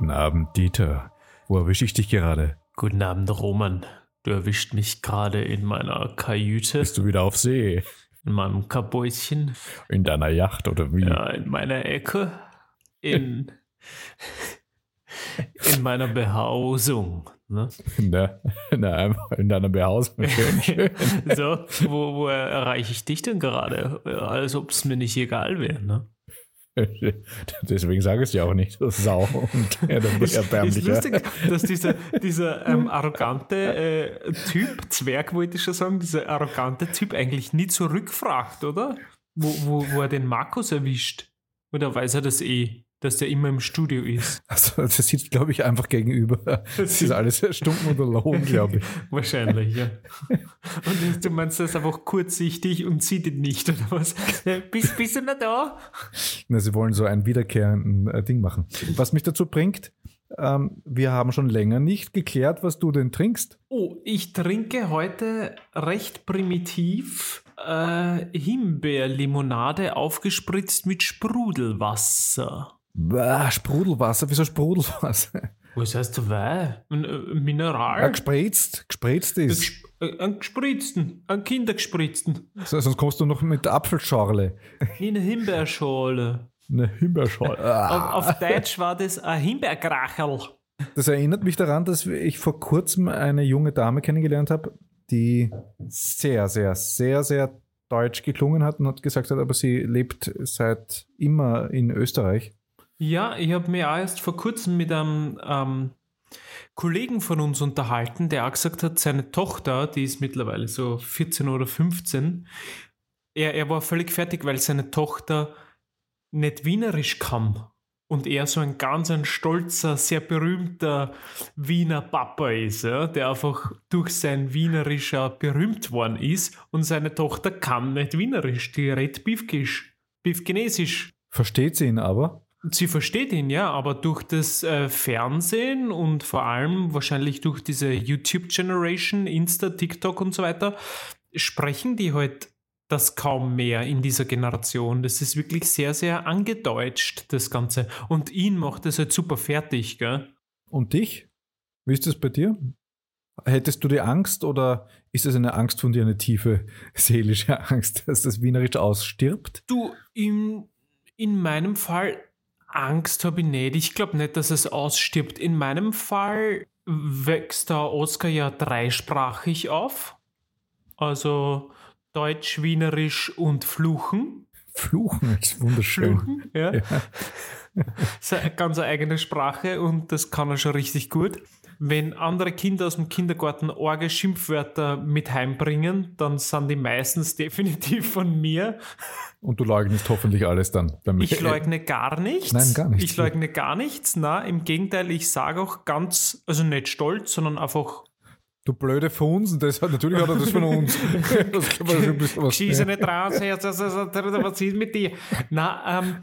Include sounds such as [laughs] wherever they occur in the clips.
Guten Abend, Dieter. Wo erwische ich dich gerade? Guten Abend, Roman. Du erwischt mich gerade in meiner Kajüte, Bist du wieder auf See? in meinem Kabäuschen, In deiner Yacht oder wie? ja, in meiner Ecke, in, in meiner Behausung. Ne? In, der, in, der, in deiner Behausung. [laughs] So, wo, wo erreiche ich dich denn gerade? Als ob es mir nicht egal wäre. Ne? [laughs] Deswegen sage ich es ja auch nicht, Sau und bist [laughs] du Ist erbärmlicher. lustig, dass dieser, dieser ähm, arrogante äh, Typ, Zwerg wollte ich schon sagen, dieser arrogante Typ eigentlich nie zurückfragt, oder? Wo, wo, wo er den Markus erwischt. Oder weiß er das eh, dass der immer im Studio ist? [laughs] Also, das sitzt, glaube ich, einfach gegenüber. [laughs] Das ist alles stumpf und erlogen, glaube ich. [laughs] Wahrscheinlich, ja. Und du meinst, das ist einfach kurzsichtig und sieht ihn nicht, oder was? Bist, bist du noch da? Na, sie wollen so ein wiederkehrenden äh, Ding machen. Was mich dazu bringt, ähm, wir haben schon länger nicht geklärt, was du denn trinkst. Oh, ich trinke heute recht primitiv äh, Himbeerlimonade aufgespritzt mit Sprudelwasser. Bah, Sprudelwasser, wieso Sprudelwasser? [laughs] Was heißt? Ein äh, Ja, Mineral? gespritzt, gespritzt Ein ist. gesp- äh, Ein gespritzten, ein kindergespritzten. So, sonst kommst du noch mit Apfelschorle. In eine Himbeerschale. [laughs] Eine Himbeerschorle. Ah. [laughs] Auf, auf Deutsch war das ein Himbeergracherl. Das erinnert mich daran, dass ich vor kurzem eine junge Dame kennengelernt habe, die sehr, sehr, sehr, sehr deutsch geklungen hat und hat gesagt hat, aber sie lebt seit immer in Österreich. Ja, ich habe mich auch erst vor kurzem mit einem ähm, Kollegen von uns unterhalten, der auch gesagt hat, seine Tochter, die ist mittlerweile so 14 oder 15, er, er war völlig fertig, weil seine Tochter nicht Wienerisch kann. Und er so ein ganz ein stolzer, sehr berühmter Wiener Papa ist, ja, der einfach durch sein Wienerischer berühmt worden ist. Und seine Tochter kann nicht Wienerisch, die redet Biefkisch, Biefchinesisch. Versteht sie ihn aber? Sie versteht ihn, ja, aber durch das äh, Fernsehen und vor allem wahrscheinlich durch diese YouTube-Generation, Insta, TikTok und so weiter, sprechen die halt das kaum mehr in dieser Generation. Das ist wirklich sehr, sehr angedeutscht, das Ganze. Und ihn macht das halt super fertig, gell? Und dich? Wie ist das bei dir? Hättest du die Angst oder ist es eine Angst von dir, eine tiefe [laughs] seelische Angst, dass das Wienerisch ausstirbt? Du, in, in meinem Fall, Angst habe ich nicht. Ich glaube nicht, dass es ausstirbt. In meinem Fall wächst der Oscar ja dreisprachig auf. Also Deutsch, Wienerisch und Fluchen. Fluchen ist wunderschön. Fluchen, ja. Ja. [laughs] Seine ganz eigene Sprache und das kann er schon richtig gut. Wenn andere Kinder aus dem Kindergarten arge Schimpfwörter mit heimbringen, dann sind die meistens [laughs] definitiv von mir. Und du leugnest hoffentlich alles dann. Beim Ich leugne gar nichts. Nein, gar nichts. Ich leugne gar nichts. Na, im Gegenteil, ich sage auch ganz, also nicht stolz, sondern einfach Du blöde Funsen, das hat, natürlich hat er das von uns. [laughs] das kann man schon ein bisschen was. schieße nicht raus, was ist mit dir? Na, ähm,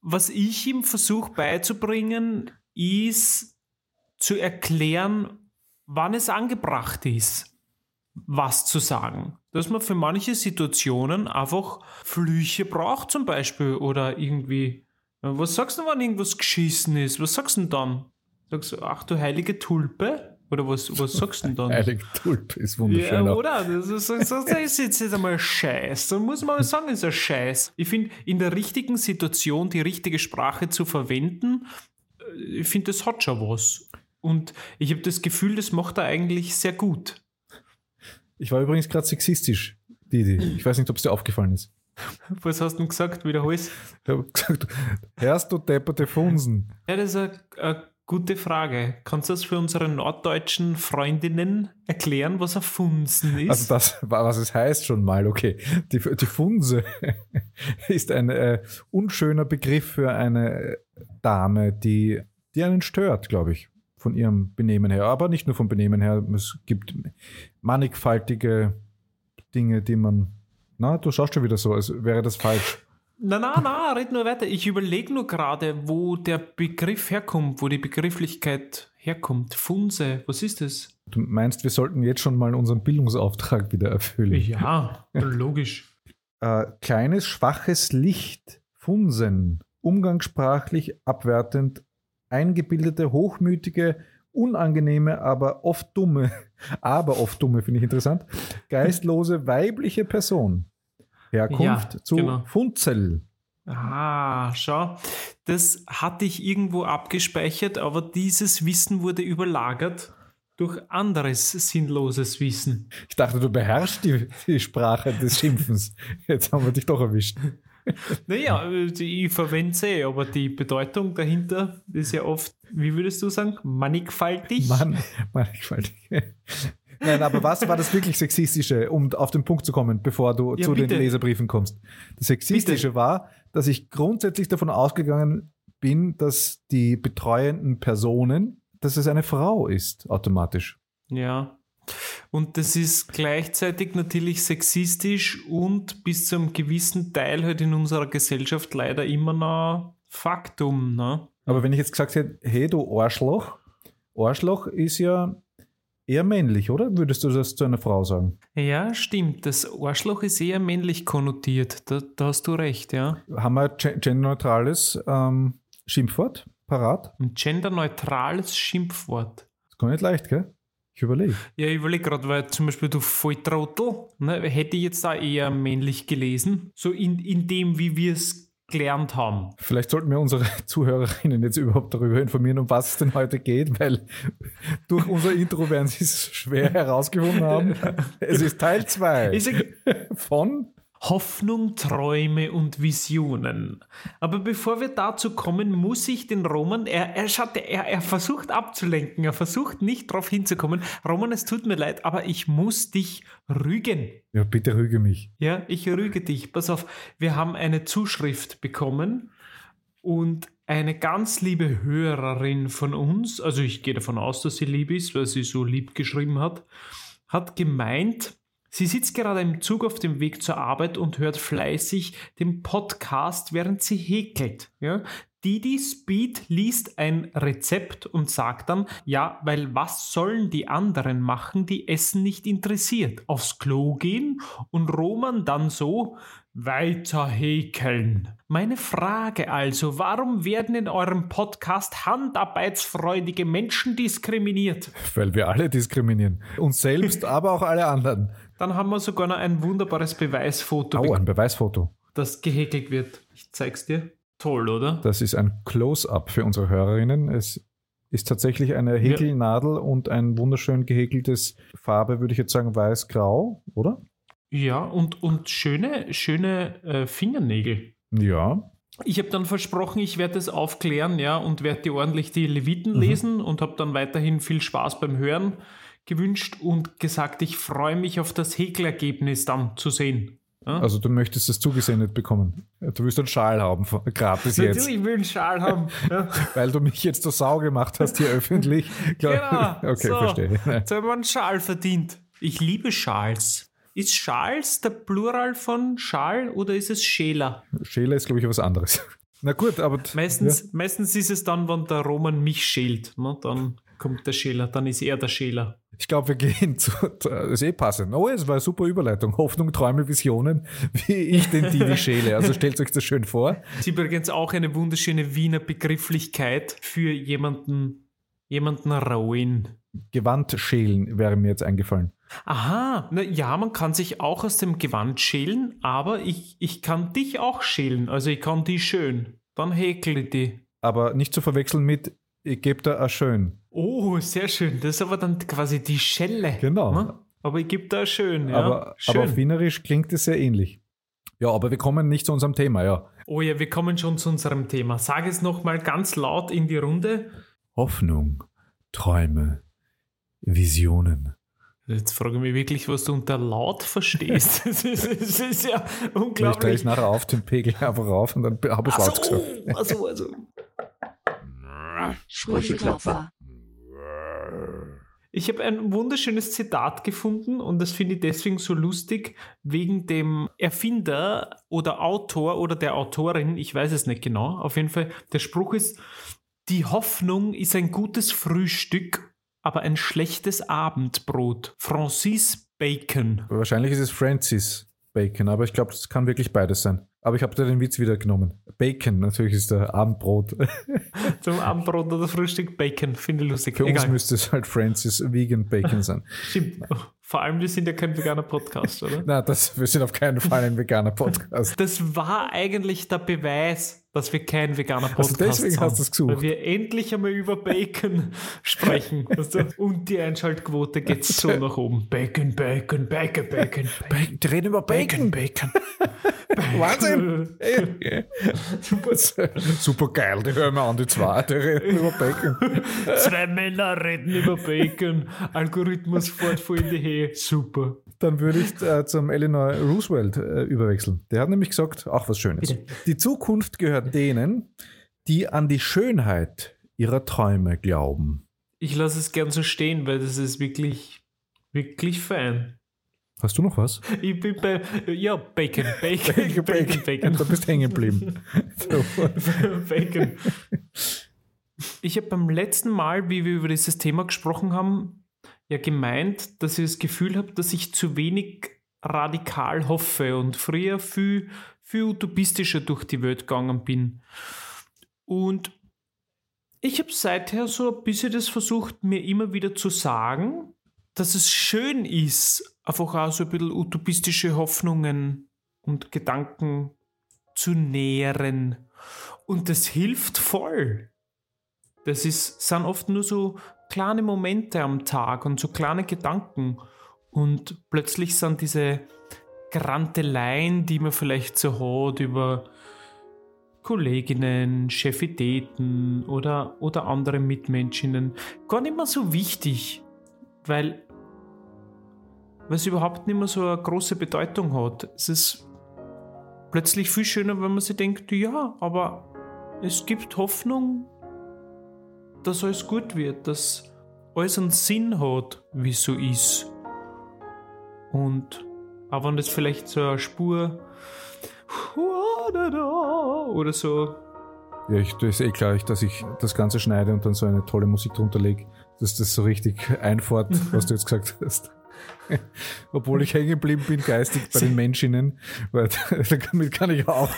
was ich ihm versuche beizubringen, ist zu erklären, wann es angebracht ist, was zu sagen. Dass man für manche Situationen einfach Flüche braucht zum Beispiel oder irgendwie, äh, was sagst du, wenn irgendwas geschissen ist? Was sagst du denn dann? Sagst du, ach du heilige Tulpe? Oder was, was sagst du denn dann? [laughs] Heilig Tulp ist wunderschön. Ja, oder? Das ist, das ist, jetzt nicht einmal Scheiß. Dann muss man mal sagen, ist ein Scheiß. Ich finde, in der richtigen Situation die richtige Sprache zu verwenden, äh, ich finde, das hat schon was. Und ich habe das Gefühl, das macht er eigentlich sehr gut. Ich war übrigens gerade sexistisch, Didi. Ich weiß nicht, ob es dir aufgefallen ist. [laughs] Was hast du denn gesagt? Wiederhol's. Ich habe gesagt, hörst du depperte Funsen? Ja, das ist eine, eine gute Frage. Kannst du das für unsere norddeutschen Freundinnen erklären, was ein Funsen ist? Also das, was es heißt schon mal, okay. Die, die Funse [laughs] ist ein äh, unschöner Begriff für eine Dame, die, die einen stört, glaube ich, von ihrem Benehmen her. Aber nicht nur vom Benehmen her. Es gibt mannigfaltige Dinge, die man. Na, du schaust schon wieder so, als wäre das falsch. Na, na, na, red nur weiter. Ich überlege nur gerade, wo der Begriff herkommt, wo die Begrifflichkeit herkommt. Funse, was ist das? Du meinst, wir sollten jetzt schon mal unseren Bildungsauftrag wieder erfüllen? Ja, [laughs] logisch. äh, kleines, schwaches Licht, Funsen, umgangssprachlich abwertend, eingebildete, hochmütige, unangenehme, aber oft dumme, [laughs] aber oft dumme, finde ich interessant, geistlose weibliche Person. Herkunft Ja, zu genau. Funzel. Ah, schau. Das hatte ich irgendwo abgespeichert, aber dieses Wissen wurde überlagert durch anderes sinnloses Wissen. Ich dachte, du beherrschst die, die Sprache des Schimpfens. Jetzt haben wir dich doch erwischt. [laughs] Naja, die- ich verwende sie, aber die Bedeutung dahinter ist ja oft, wie würdest du sagen, mannigfaltig? Mann, mannigfaltig. [laughs] Nein, aber was war das wirklich Sexistische, um auf den Punkt zu kommen, bevor du Ja, zu bitte. den Leserbriefen kommst? Das Sexistische war, dass ich grundsätzlich davon ausgegangen bin, dass die betreuenden Personen, dass es eine Frau ist, automatisch. Ja. Und das ist gleichzeitig natürlich sexistisch und bis zu einem gewissen Teil halt in unserer Gesellschaft leider immer noch Faktum. Ne? Aber wenn ich jetzt gesagt hätte, hey du Arschloch, Arschloch ist ja eher männlich, oder? Würdest du das zu einer Frau sagen? Ja, stimmt. Das Arschloch ist eher männlich konnotiert. Da, da hast du recht, ja. Haben wir gen- genderneutrales ähm, Schimpfwort parat? Ein genderneutrales Schimpfwort. Ist gar nicht leicht, gell? Ich überlege. Ja, ich überlege gerade, weil zum Beispiel du Volltrottel, ne, hätte ich jetzt da eher männlich gelesen. So in, in dem, wie wir es gelernt haben. Vielleicht sollten wir unsere [laughs] Zuhörerinnen jetzt überhaupt darüber informieren, um was es denn heute geht, weil [laughs] durch unser Intro werden sie es schwer herausgefunden haben. [laughs] Es ist Teil 2 Ist ja von Hoffnung, Träume und Visionen. Aber bevor wir dazu kommen, muss ich den Roman, er, er, schaut, er, er versucht abzulenken, er versucht nicht darauf hinzukommen. Roman, es tut mir leid, aber ich muss dich rügen. Ja, bitte rüge mich. Ja, ich rüge dich. Pass auf, wir haben eine Zuschrift bekommen und eine ganz liebe Hörerin von uns, also ich gehe davon aus, dass sie lieb ist, weil sie so lieb geschrieben hat, hat gemeint, sie sitzt gerade im Zug auf dem Weg zur Arbeit und hört fleißig den Podcast, während sie häkelt. Ja? Didi Speed liest ein Rezept und sagt dann, ja, weil was sollen die anderen machen, die Essen nicht interessiert? Aufs Klo gehen und Roman dann so weiter häkeln. Meine Frage also, warum werden in eurem Podcast handarbeitsfreudige Menschen diskriminiert? Weil wir alle diskriminieren. Uns selbst, [laughs] aber auch alle anderen. Dann haben wir sogar noch ein wunderbares Beweisfoto, Oh, ein Beweisfoto. das gehäkelt wird. Ich zeig's dir. Toll, oder? Das ist ein Close-up für unsere Hörerinnen. Es ist tatsächlich eine Häkelnadel und ein wunderschön gehäkeltes Farbe, würde ich jetzt sagen, weiß-grau, oder? Ja, und, und schöne, schöne äh, Fingernägel. Ja. Ich habe dann versprochen, ich werde es aufklären, ja, und werde dir ordentlich die Leviten lesen und habe dann weiterhin viel Spaß beim Hören gewünscht und gesagt, ich freue mich auf das Häkelergebnis dann zu sehen. Ja? Also du möchtest das zugesendet bekommen. Du willst einen Schal haben, von- gratis jetzt. Natürlich will ich einen Schal haben. Ja. [laughs] Weil du mich jetzt zur Sau gemacht hast hier öffentlich. Glaub- Genau. [laughs] Okay, so. verstehe. Jetzt haben wir einen Schal verdient. Ich liebe Schals. Ist Schals der Plural von Schal oder ist es Schäler? Schäler ist, glaube ich, was anderes. [laughs] Na gut, aber Meistens, meistens ist es dann, wenn der Roman mich schält. Ne? Dann kommt der Schäler, dann ist er der Schäler. Ich glaube, wir [laughs] gehen zu, das ist eh passend. Oh, es war eine super Überleitung. Hoffnung, Träume, Visionen, [laughs] wie ich den Didi schäle. Also stellt euch das schön vor. Das ist übrigens auch eine wunderschöne Wiener Begrifflichkeit für jemanden, jemanden rauen. Gewand schälen wäre mir jetzt eingefallen. Aha, na, ja, man kann sich auch aus dem Gewand schälen, aber ich, ich kann dich auch schälen. Also ich kann die schön. Dann häkle ich die. Aber nicht zu verwechseln mit, ich gebe da ein schön. Oh, sehr schön. Das ist aber dann quasi die Schelle. Genau. Ne? Aber ich gebe da schön, ja. aber, schön. aber auf Wienerisch klingt es sehr ähnlich. Ja, aber wir kommen nicht zu unserem Thema, ja. oh ja, wir kommen schon zu unserem Thema. Sag es nochmal ganz laut in die Runde. Hoffnung, Träume, Visionen. Jetzt frage ich mich wirklich, was du unter laut verstehst. [laughs] Das ist, das ist ja Ich drehe unglaublich. es nachher auf den Pegel einfach rauf und dann habe ich es laut gesagt. also, also, also. Sprücheklopfer. Ich habe ein wunderschönes Zitat gefunden und das finde ich deswegen so lustig, wegen dem Erfinder oder Autor oder der Autorin, ich weiß es nicht genau, auf jeden Fall, der Spruch ist, die Hoffnung ist ein gutes Frühstück, aber ein schlechtes Abendbrot. Francis Bacon. Wahrscheinlich ist es Francis Bacon, aber ich glaube, es kann wirklich beides sein. Aber ich habe da den Witz wieder genommen. Bacon, natürlich ist der Abendbrot. [laughs] Zum Abendbrot oder Frühstück Bacon, finde ich lustig. Für Egal. uns müsste es halt Francis Vegan Bacon sein. [laughs] Stimmt. Vor allem, wir sind ja kein veganer Podcast, oder? [laughs] Nein, das, wir sind auf keinen Fall ein veganer Podcast. Das war eigentlich der Beweis, dass wir kein veganer Podcast also deswegen haben. hast du es gesucht. Weil wir endlich einmal über Bacon [laughs] sprechen. Und die Einschaltquote geht so nach oben. Bacon, Bacon, Bacon, [laughs] Bacon. Bacon. Die reden über Bacon. Bacon. Bacon. [laughs] Wahnsinn! super, super geil, die hören wir an, die zwei, die reden über Bacon. Zwei Männer reden über Bacon. Algorithmus fährt voll in die Höhe. Super. Dann würde ich äh, zum Eleanor Roosevelt äh, überwechseln. Der hat nämlich gesagt, auch was Schönes. Bitte. Die Zukunft gehört denen, die an die Schönheit ihrer Träume glauben. Ich lasse es gern so stehen, weil das ist wirklich, wirklich fein. Hast du noch was? Ich bin bei, ja, Bacon, [laughs] Bacon, Bacon, Bacon. Bacon. Du bist hängen geblieben. [laughs] Bacon. Ich habe beim letzten Mal, wie wir über dieses Thema gesprochen haben, ja gemeint, dass ich das Gefühl habe, dass ich zu wenig radikal hoffe und früher viel, viel utopistischer durch die Welt gegangen bin. Und ich habe seither so ein bisschen das versucht, mir immer wieder zu sagen, dass es schön ist, einfach auch so ein bisschen utopistische Hoffnungen und Gedanken zu nähren. Und das hilft voll. Das ist, sind oft nur so kleine Momente am Tag und so kleine Gedanken. Und plötzlich sind diese Granteleien, die man vielleicht so hat über Kolleginnen, Chefitäten oder, oder andere Mitmenschinnen, gar nicht mehr so wichtig, weil, es überhaupt nicht mehr so eine große Bedeutung hat. Es ist plötzlich viel schöner, wenn man sich denkt, ja, aber es gibt Hoffnung, dass alles gut wird, dass alles einen Sinn hat, wie es so ist. Und auch wenn das vielleicht so eine Spur oder so. Ja, ich, das ist eh klar, dass ich das Ganze schneide und dann so eine tolle Musik drunter lege, dass das so richtig einfährt, was du jetzt gesagt hast. [laughs] Obwohl ich hängen geblieben bin geistig bei den Menschinnen, weil [laughs] damit kann ich auch. [laughs]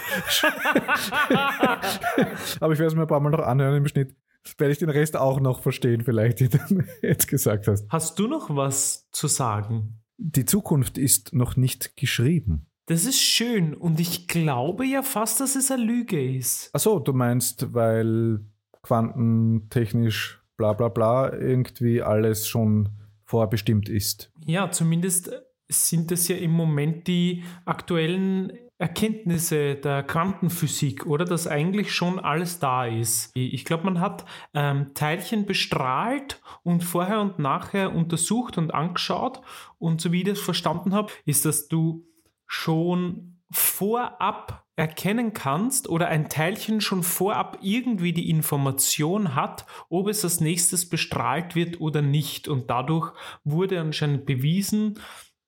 Aber ich werde es mir ein paar Mal noch anhören im Schnitt. Werde ich den Rest auch noch verstehen, vielleicht, den du jetzt gesagt hast. Hast du noch was zu sagen? Die Zukunft ist noch nicht geschrieben. Das ist schön und ich glaube ja fast, dass es eine Lüge ist. Achso, du meinst, weil quantentechnisch bla bla bla irgendwie alles schon vorbestimmt ist. Ja, zumindest sind das ja im Moment die aktuellen Erkenntnisse der Quantenphysik, oder? Dass eigentlich schon alles da ist. Ich glaube, man hat ähm, Teilchen bestrahlt und vorher und nachher untersucht und angeschaut. Und so wie ich das verstanden habe, ist, dass du schon vorab erkennen kannst oder ein Teilchen schon vorab irgendwie die Information hat, ob es als nächstes bestrahlt wird oder nicht. Und dadurch wurde anscheinend bewiesen,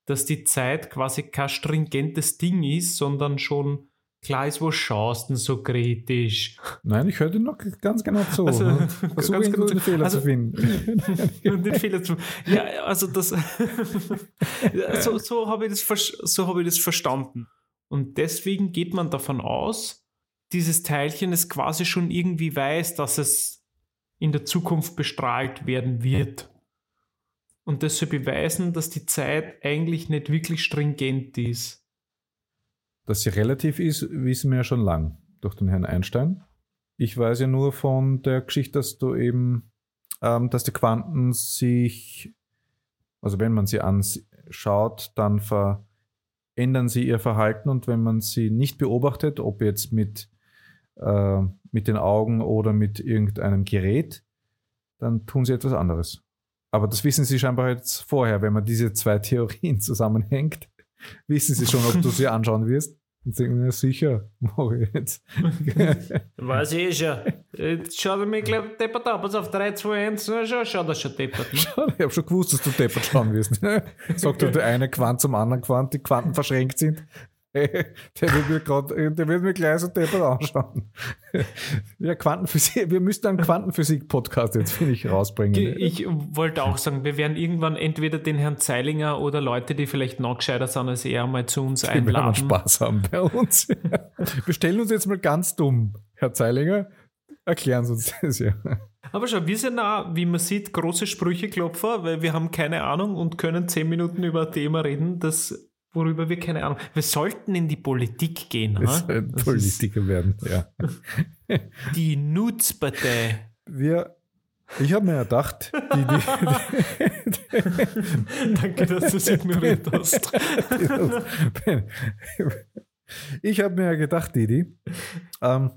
dass die Zeit quasi kein stringentes Ding ist, sondern schon klar ist, wo schaust du denn so kritisch? Nein, ich höre dir noch ganz genau zu. Also, ne? [laughs] Versuche ganz genau den Fehler also, zu finden. [laughs] den Fehler zu Ja, also das [laughs] so, so habe ich, das, so hab ich das verstanden. Und deswegen geht man davon aus, dieses Teilchen es quasi schon irgendwie weiß, dass es in der Zukunft bestrahlt werden wird. Und das soll beweisen, dass die Zeit eigentlich nicht wirklich stringent ist. Dass sie relativ ist, wissen wir ja schon lang durch den Herrn Einstein. Ich weiß ja nur von der Geschichte, dass du eben, ähm, dass die Quanten sich, also wenn man sie anschaut, dann verändern sie ihr Verhalten und wenn man sie nicht beobachtet, ob jetzt mit, äh, mit den Augen oder mit irgendeinem Gerät, dann tun sie etwas anderes. Aber das wissen sie scheinbar jetzt vorher, wenn man diese zwei Theorien [laughs] zusammenhängt wissen sie schon, ob du sie anschauen wirst. Und denken, ja sicher, mache ich jetzt. [laughs] Weiß ich schon. Jetzt schaut er mich gleich deppert ab. Pass auf, 3, 2, 1. Na, schau, schau das schon deppert. Ne? Ich habe schon gewusst, dass du deppert schauen wirst. Sagt der eine Quant zum anderen Quant, die Quanten verschränkt sind. [laughs] Der wird mir, grad, der wird mir gleich so deppert anschauen. [laughs] Ja, Quantenphysik, wir müssten einen Quantenphysik-Podcast jetzt, finde ich, rausbringen. Ich wollte auch sagen, wir werden irgendwann entweder den Herrn Zeilinger oder Leute, die vielleicht noch gescheiter sind als er, mal zu uns Die einladen. werden Spaß haben bei uns. [laughs] Wir stellen uns jetzt mal ganz dumm, Herr Zeilinger. Erklären Sie uns das ja. Aber schau, wir sind auch, wie man sieht, große Sprücheklopfer, weil wir haben keine Ahnung und können zehn Minuten über ein Thema reden, das, worüber wir keine Ahnung. Wir sollten in die Politik gehen. Wir ha? sollten Politiker werden, ja. [laughs] Die Nutzpartei. Wir, ich habe mir gedacht, die, die, [laughs] Danke, dass du es [laughs] ignoriert hast. ich habe mir gedacht, Didi, ähm,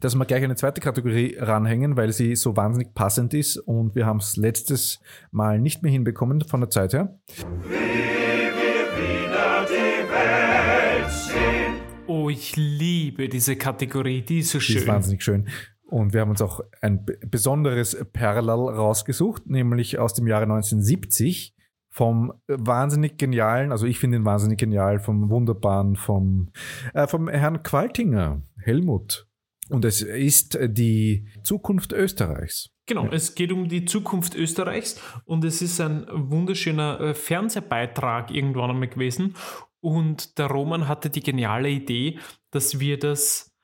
dass wir gleich eine zweite Kategorie ranhängen, weil sie so wahnsinnig passend ist und wir haben es letztes Mal nicht mehr hinbekommen von der Zeit her. Oh, ich liebe diese Kategorie, die ist so Die schön. ist wahnsinnig schön. Und wir haben uns auch ein besonderes Perlal rausgesucht, nämlich aus dem Jahre 1970 vom wahnsinnig genialen, also ich finde ihn wahnsinnig genial, vom wunderbaren, vom, äh, vom Herrn Qualtinger, Helmut. Und es ist die Zukunft Österreichs. Genau, es geht um die Zukunft Österreichs und es ist ein wunderschöner äh, Fernsehbeitrag irgendwann einmal gewesen. Und der Roman hatte die geniale Idee, dass wir das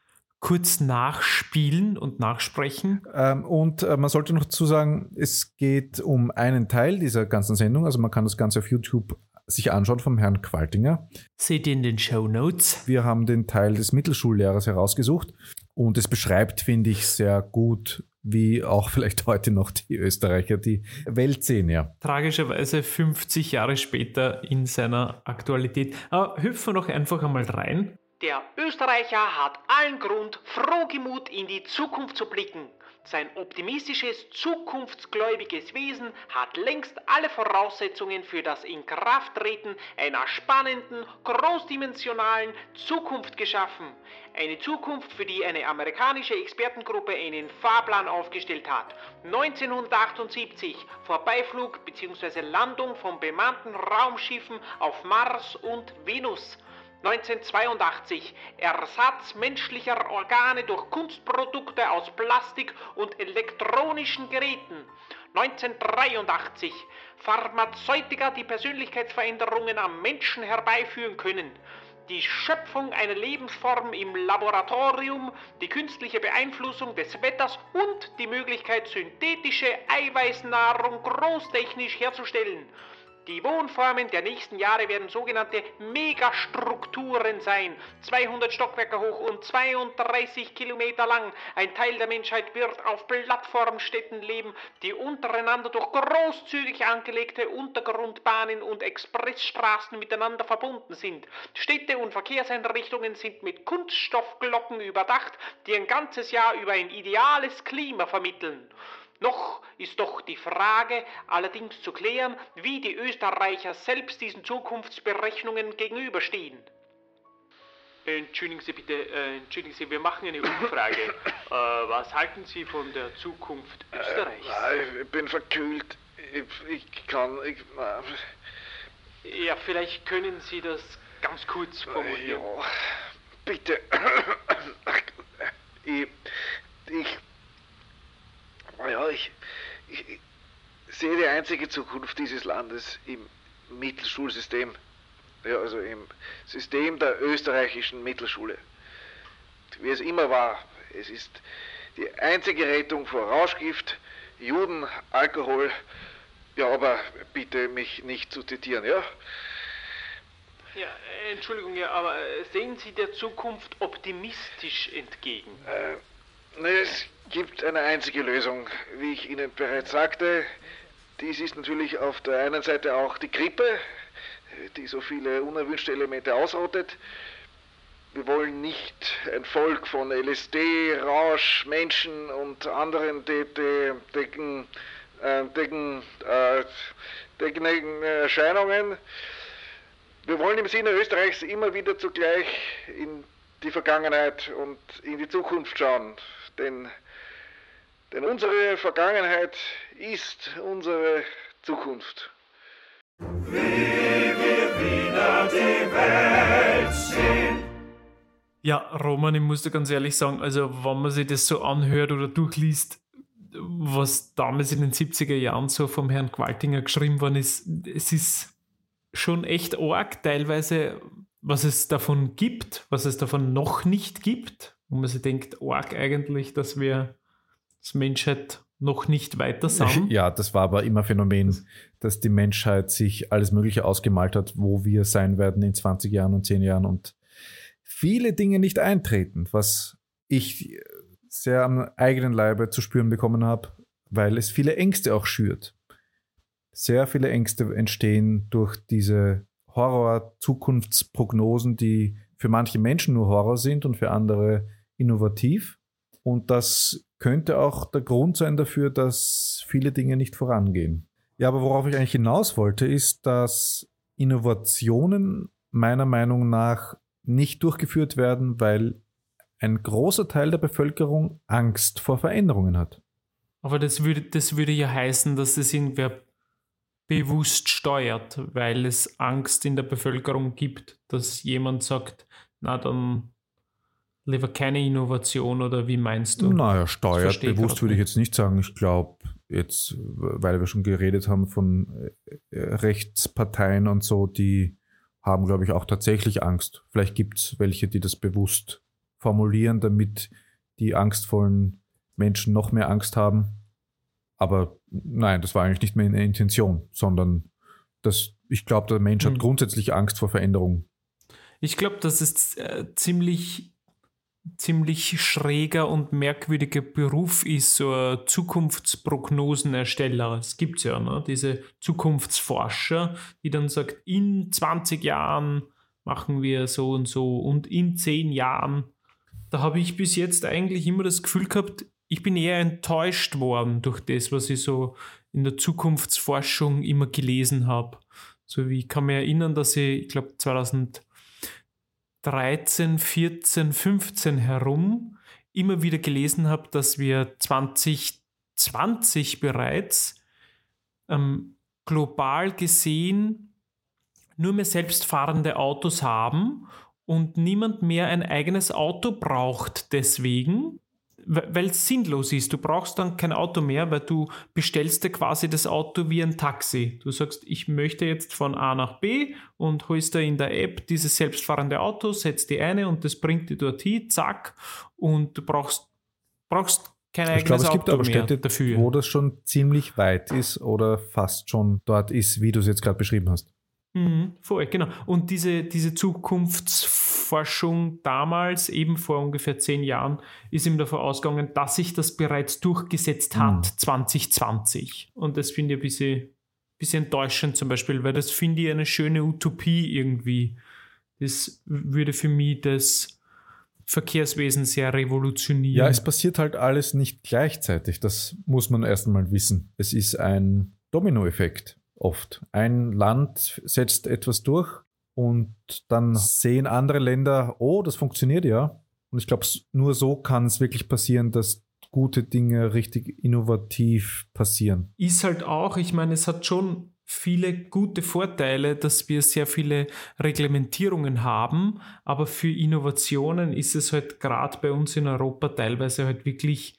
kurz nachspielen und nachsprechen. Ähm, und äh, man sollte noch dazu sagen, es geht um einen Teil dieser ganzen Sendung. Also man kann das Ganze auf YouTube sich anschauen vom Herrn Qualtinger. Seht ihr in den Show Notes. Wir haben den Teil des Mittelschullehrers herausgesucht und es beschreibt, finde ich, sehr gut, wie auch vielleicht heute noch die Österreicher die Welt sehen. Ja. Tragischerweise 50 Jahre später in seiner Aktualität. Aber hüpfen wir doch einfach einmal rein. Der Österreicher hat allen Grund, frohgemut in die Zukunft zu blicken. Sein optimistisches, zukunftsgläubiges Wesen hat längst alle Voraussetzungen für das Inkrafttreten einer spannenden, großdimensionalen Zukunft geschaffen. Eine Zukunft, für die eine amerikanische Expertengruppe einen Fahrplan aufgestellt hat. 1978 Vorbeiflug bzw. Landung von bemannten Raumschiffen auf Mars und Venus. 1982 Ersatz menschlicher Organe durch Kunstprodukte aus Plastik und elektronischen Geräten. 1983 Pharmazeutika, die Persönlichkeitsveränderungen am Menschen herbeiführen können. Die Schöpfung einer Lebensform im Laboratorium, die künstliche Beeinflussung des Wetters und die Möglichkeit, synthetische Eiweißnahrung großtechnisch herzustellen. Die Wohnformen der nächsten Jahre werden sogenannte Megastrukturen sein, 200 Stockwerke hoch und 32 Kilometer lang. Ein Teil der Menschheit wird auf Plattformstädten leben, die untereinander durch großzügig angelegte Untergrundbahnen und Expressstraßen miteinander verbunden sind. Städte und Verkehrseinrichtungen sind mit Kunststoffglocken überdacht, die ein ganzes Jahr über ein ideales Klima vermitteln. Noch ist doch die Frage allerdings zu klären, wie die Österreicher selbst diesen Zukunftsberechnungen gegenüberstehen. Entschuldigen Sie bitte, äh, entschuldigen Sie, wir machen eine Umfrage. [coughs] äh, was halten Sie von der Zukunft Österreichs? Nein, ich bin verkühlt. Ich, ich kann. Ich, na, Ja, vielleicht können Sie das ganz kurz formulieren. ja, bitte. [coughs] Ich. Ich. Ja, ich, ich, ich sehe die einzige Zukunft dieses Landes im Mittelschulsystem. Ja, also im System der österreichischen Mittelschule. Wie es immer war. Es ist die einzige Rettung vor Rauschgift, Juden, Alkohol. Ja, aber bitte mich nicht zu zitieren, ja? Ja, äh, Entschuldigung, ja, aber äh, sehen Sie der Zukunft optimistisch entgegen? Äh, ne, es gibt eine einzige Lösung, wie ich Ihnen bereits sagte. Dies ist natürlich auf der einen Seite auch die Grippe, die so viele unerwünschte Elemente ausrottet. Wir wollen nicht ein Volk von LSD, Rausch, Menschen und anderen de de decken, äh, decken, äh, deckenden Erscheinungen. Wir wollen im Sinne Österreichs immer wieder zugleich in die Vergangenheit und in die Zukunft schauen. Denn Denn unsere Vergangenheit ist unsere Zukunft. Wie wir wieder die Welt sehen. Ja, Roman, ich muss dir ganz ehrlich sagen, also wenn man sich das so anhört oder durchliest, was damals in den 70er Jahren so vom Herrn Qualtinger geschrieben worden ist, es ist schon echt arg, teilweise, was es davon gibt, was es davon noch nicht gibt, wo man sich denkt, arg eigentlich, dass wir als Menschheit noch nicht weiter [laughs] sind. Ja, das war aber immer Phänomen, dass die Menschheit sich alles Mögliche ausgemalt hat, wo wir sein werden in 20 Jahren und 10 Jahren und viele Dinge nicht eintreten, was ich sehr am eigenen Leibe zu spüren bekommen habe, weil es viele Ängste auch schürt sehr viele Ängste entstehen durch diese Horror-Zukunftsprognosen, die für manche Menschen nur Horror sind und für andere innovativ. Und das könnte auch der Grund sein dafür, dass viele Dinge nicht vorangehen. Ja, aber worauf ich eigentlich hinaus wollte, ist, dass Innovationen meiner Meinung nach nicht durchgeführt werden, weil ein großer Teil der Bevölkerung Angst vor Veränderungen hat. Aber das würde, das würde ja heißen, dass es irgendwer bewusst steuert, weil es Angst in der Bevölkerung gibt, dass jemand sagt, na dann lieber keine Innovation oder wie meinst du? Naja, steuert bewusst würde ich jetzt nicht sagen. Ich glaube, jetzt, weil wir schon geredet haben von äh, Rechtsparteien und so, die haben, glaube ich, auch tatsächlich Angst. Vielleicht gibt es welche, die das bewusst formulieren, damit die angstvollen Menschen noch mehr Angst haben. Aber nein, das war eigentlich nicht mehr eine Intention, sondern das, ich glaube, der Mensch hat mhm. grundsätzlich Angst vor Veränderung. Ich glaube, dass es äh, ziemlich, ziemlich schräger und merkwürdiger Beruf ist, so ein Zukunftsprognosenersteller. Es gibt ja, ne? diese Zukunftsforscher, die dann sagt, in 20 Jahren machen wir so und so und in 10 Jahren. Da habe ich bis jetzt eigentlich immer das Gefühl gehabt, ich bin eher enttäuscht worden durch das, was ich so in der Zukunftsforschung immer gelesen habe. So wie ich kann mich erinnern, dass ich, ich glaube 2013, 14, 15 herum immer wieder gelesen habe, dass wir 2020 bereits ähm, global gesehen nur mehr selbstfahrende Autos haben und niemand mehr ein eigenes Auto braucht deswegen, weil es sinnlos ist. Du brauchst dann kein Auto mehr, weil du bestellst dir quasi das Auto wie ein Taxi. Du sagst, ich möchte jetzt von A nach B und holst da in der App dieses selbstfahrende Auto, setzt die eine und das bringt dich dorthin, zack, und du brauchst, brauchst kein eigenes ich glaube, es gibt Auto aber Städte, dafür. wo das schon ziemlich weit ist oder fast schon dort ist, wie du es jetzt gerade beschrieben hast. Mhm, voll, genau. Und diese, diese Zukunftsforschung damals, eben vor ungefähr zehn Jahren, ist ihm davon ausgegangen, dass sich das bereits durchgesetzt hat, mhm. 2020. Und das finde ich ein bisschen, bisschen enttäuschend zum Beispiel, weil das finde ich eine schöne Utopie irgendwie. Das würde für mich das Verkehrswesen sehr revolutionieren. Ja, es passiert halt alles nicht gleichzeitig. Das muss man erst einmal wissen. Es ist ein Dominoeffekt oft. Ein Land setzt etwas durch und dann sehen andere Länder, oh, das funktioniert ja. Und ich glaube, nur so kann es wirklich passieren, dass gute Dinge richtig innovativ passieren. Ist halt auch, ich meine, es hat schon viele gute Vorteile, dass wir sehr viele Reglementierungen haben, aber für Innovationen ist es halt gerade bei uns in Europa teilweise halt wirklich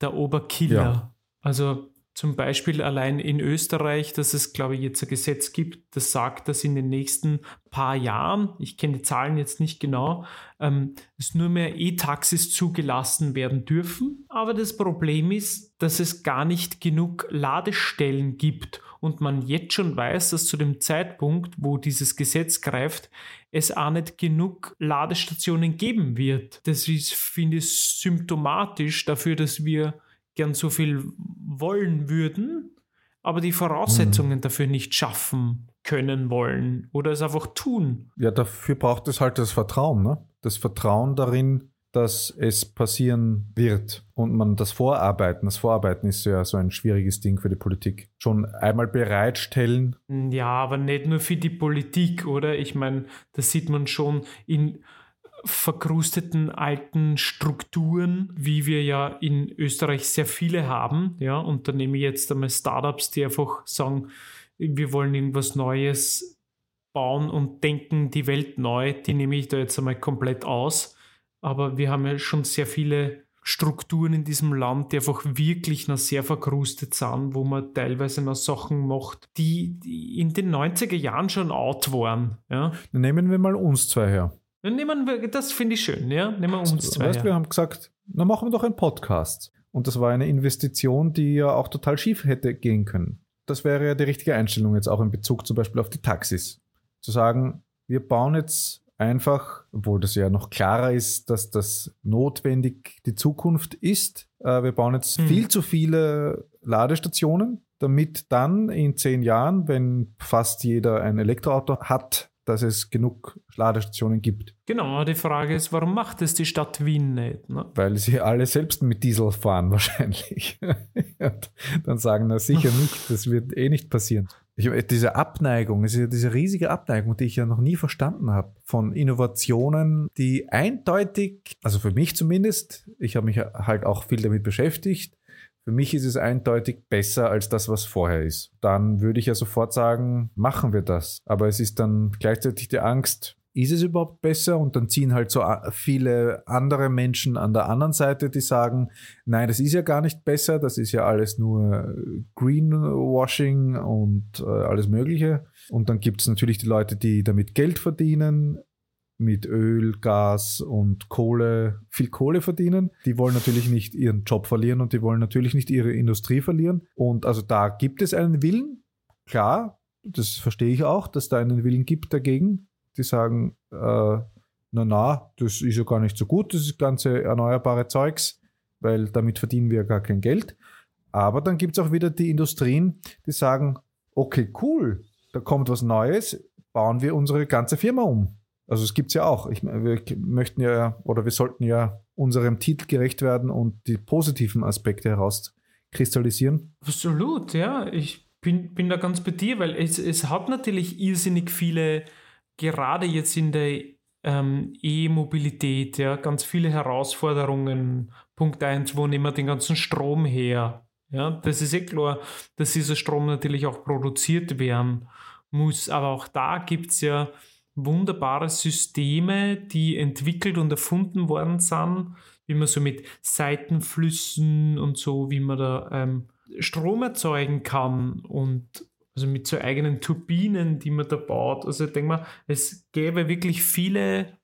der Oberkiller. Ja. Also zum Beispiel allein in Österreich, dass es, glaube ich, jetzt ein Gesetz gibt, das sagt, dass in den nächsten paar Jahren, ich kenne die Zahlen jetzt nicht genau, ähm, es nur mehr E-Taxis zugelassen werden dürfen. Aber das Problem ist, dass es gar nicht genug Ladestellen gibt und man jetzt schon weiß, dass zu dem Zeitpunkt, wo dieses Gesetz greift, es auch nicht genug Ladestationen geben wird. Das ist, finde ich, symptomatisch dafür, dass wir gern so viel wollen würden, aber die Voraussetzungen mhm. dafür nicht schaffen können wollen oder es einfach tun. Ja, dafür braucht es halt das Vertrauen, ne? Das Vertrauen darin, dass es passieren wird und man das Vorarbeiten, das Vorarbeiten ist ja so ein schwieriges Ding für die Politik. Schon einmal bereitstellen. Ja, aber nicht nur für die Politik, oder? Ich meine, das sieht man schon in verkrusteten alten Strukturen, wie wir ja in Österreich sehr viele haben. Ja, und da nehme ich jetzt einmal Startups, die einfach sagen, wir wollen irgendwas Neues bauen und denken die Welt neu. Die nehme ich da jetzt einmal komplett aus. Aber wir haben ja schon sehr viele Strukturen in diesem Land, die einfach wirklich noch sehr verkrustet sind, wo man teilweise noch Sachen macht, die, in den 90er Jahren schon out waren. Ja? Nehmen wir mal uns zwei her. Dann nehmen wir, das finde ich schön, ja. Nehmen wir uns zwei. Weißt, her. wir haben gesagt, na machen wir doch einen Podcast. Und das war eine Investition, die ja auch total schief hätte gehen können. Das wäre ja die richtige Einstellung jetzt auch in Bezug zum Beispiel auf die Taxis. Zu sagen, wir bauen jetzt einfach, obwohl das ja noch klarer ist, dass das notwendig die Zukunft ist. Äh, wir bauen jetzt Hm. viel zu viele Ladestationen, damit dann in zehn Jahren, wenn fast jeder ein Elektroauto hat, dass es genug Ladestationen gibt. Genau, aber die Frage ist, warum macht es die Stadt Wien nicht? Ne? Weil sie alle selbst mit Diesel fahren [laughs] wahrscheinlich. Dann sagen, na sicher [laughs] nicht, das wird eh nicht passieren. Ich, diese Abneigung, es ist ja diese riesige Abneigung, die ich ja noch nie verstanden habe, von Innovationen, die eindeutig, also für mich zumindest, ich habe mich halt auch viel damit beschäftigt, für mich ist es eindeutig besser als das, was vorher ist. Dann würde ich ja sofort sagen, machen wir das. Aber es ist dann gleichzeitig die Angst, ist es überhaupt besser? Und dann ziehen halt so viele andere Menschen an der anderen Seite, die sagen, nein, das ist ja gar nicht besser, das ist ja alles nur Greenwashing und äh, alles Mögliche. Und dann gibt es natürlich die Leute, die damit Geld verdienen, mit Öl, Gas und Kohle, viel Kohle verdienen. Die wollen natürlich nicht ihren Job verlieren und die wollen natürlich nicht ihre Industrie verlieren. Und also da gibt es einen Willen, klar, das verstehe ich auch, dass da einen Willen gibt dagegen. Die sagen, äh, na na, das ist ja gar nicht so gut, das ganze erneuerbare Zeugs, weil damit verdienen wir gar kein Geld. Aber dann gibt es auch wieder die Industrien, die sagen, okay, cool, da kommt was Neues, bauen wir unsere ganze Firma um. Also es gibt's ja auch. Ich, wir möchten ja oder wir sollten ja unserem Titel gerecht werden und die positiven Aspekte herauskristallisieren. Absolut, ja. Ich bin, bin da ganz bei dir, weil es, es hat natürlich irrsinnig viele, gerade jetzt in der ähm, E-Mobilität, ja, ganz viele Herausforderungen. Punkt eins, wo nehmen wir den ganzen Strom her? Ja, das ist eh klar, dass dieser Strom natürlich auch produziert werden muss. Aber auch da gibt es ja wunderbare Systeme, die entwickelt und erfunden worden sind, wie man so mit Seitenflüssen und so, wie man da ähm, Strom erzeugen kann und also mit so eigenen Turbinen, die man da baut. Also ich denke mal, es gäbe wirklich viele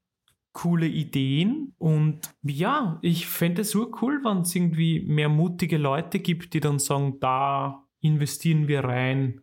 coole Ideen und ja, ich fände es so cool, wenn es irgendwie mehr mutige Leute gibt, die dann sagen, da investieren wir rein.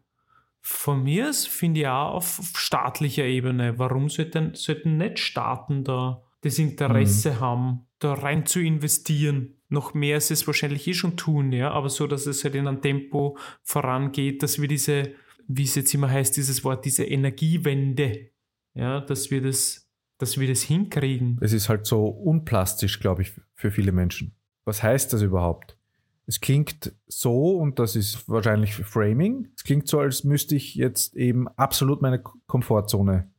Von mir aus finde ich auch auf staatlicher Ebene, warum sollten, sollten nicht Staaten da das Interesse haben, da rein zu investieren? Noch mehr als es wahrscheinlich eh schon tun, ja, aber so, dass es halt in einem Tempo vorangeht, dass wir diese, wie es jetzt immer heißt, dieses Wort, diese Energiewende, ja, dass wir das, dass wir das hinkriegen. Es ist halt so unplastisch, glaube ich, für viele Menschen. Was heißt das überhaupt? Es klingt so, und das ist wahrscheinlich Framing, es klingt so, als müsste ich jetzt eben absolut meine Komfortzone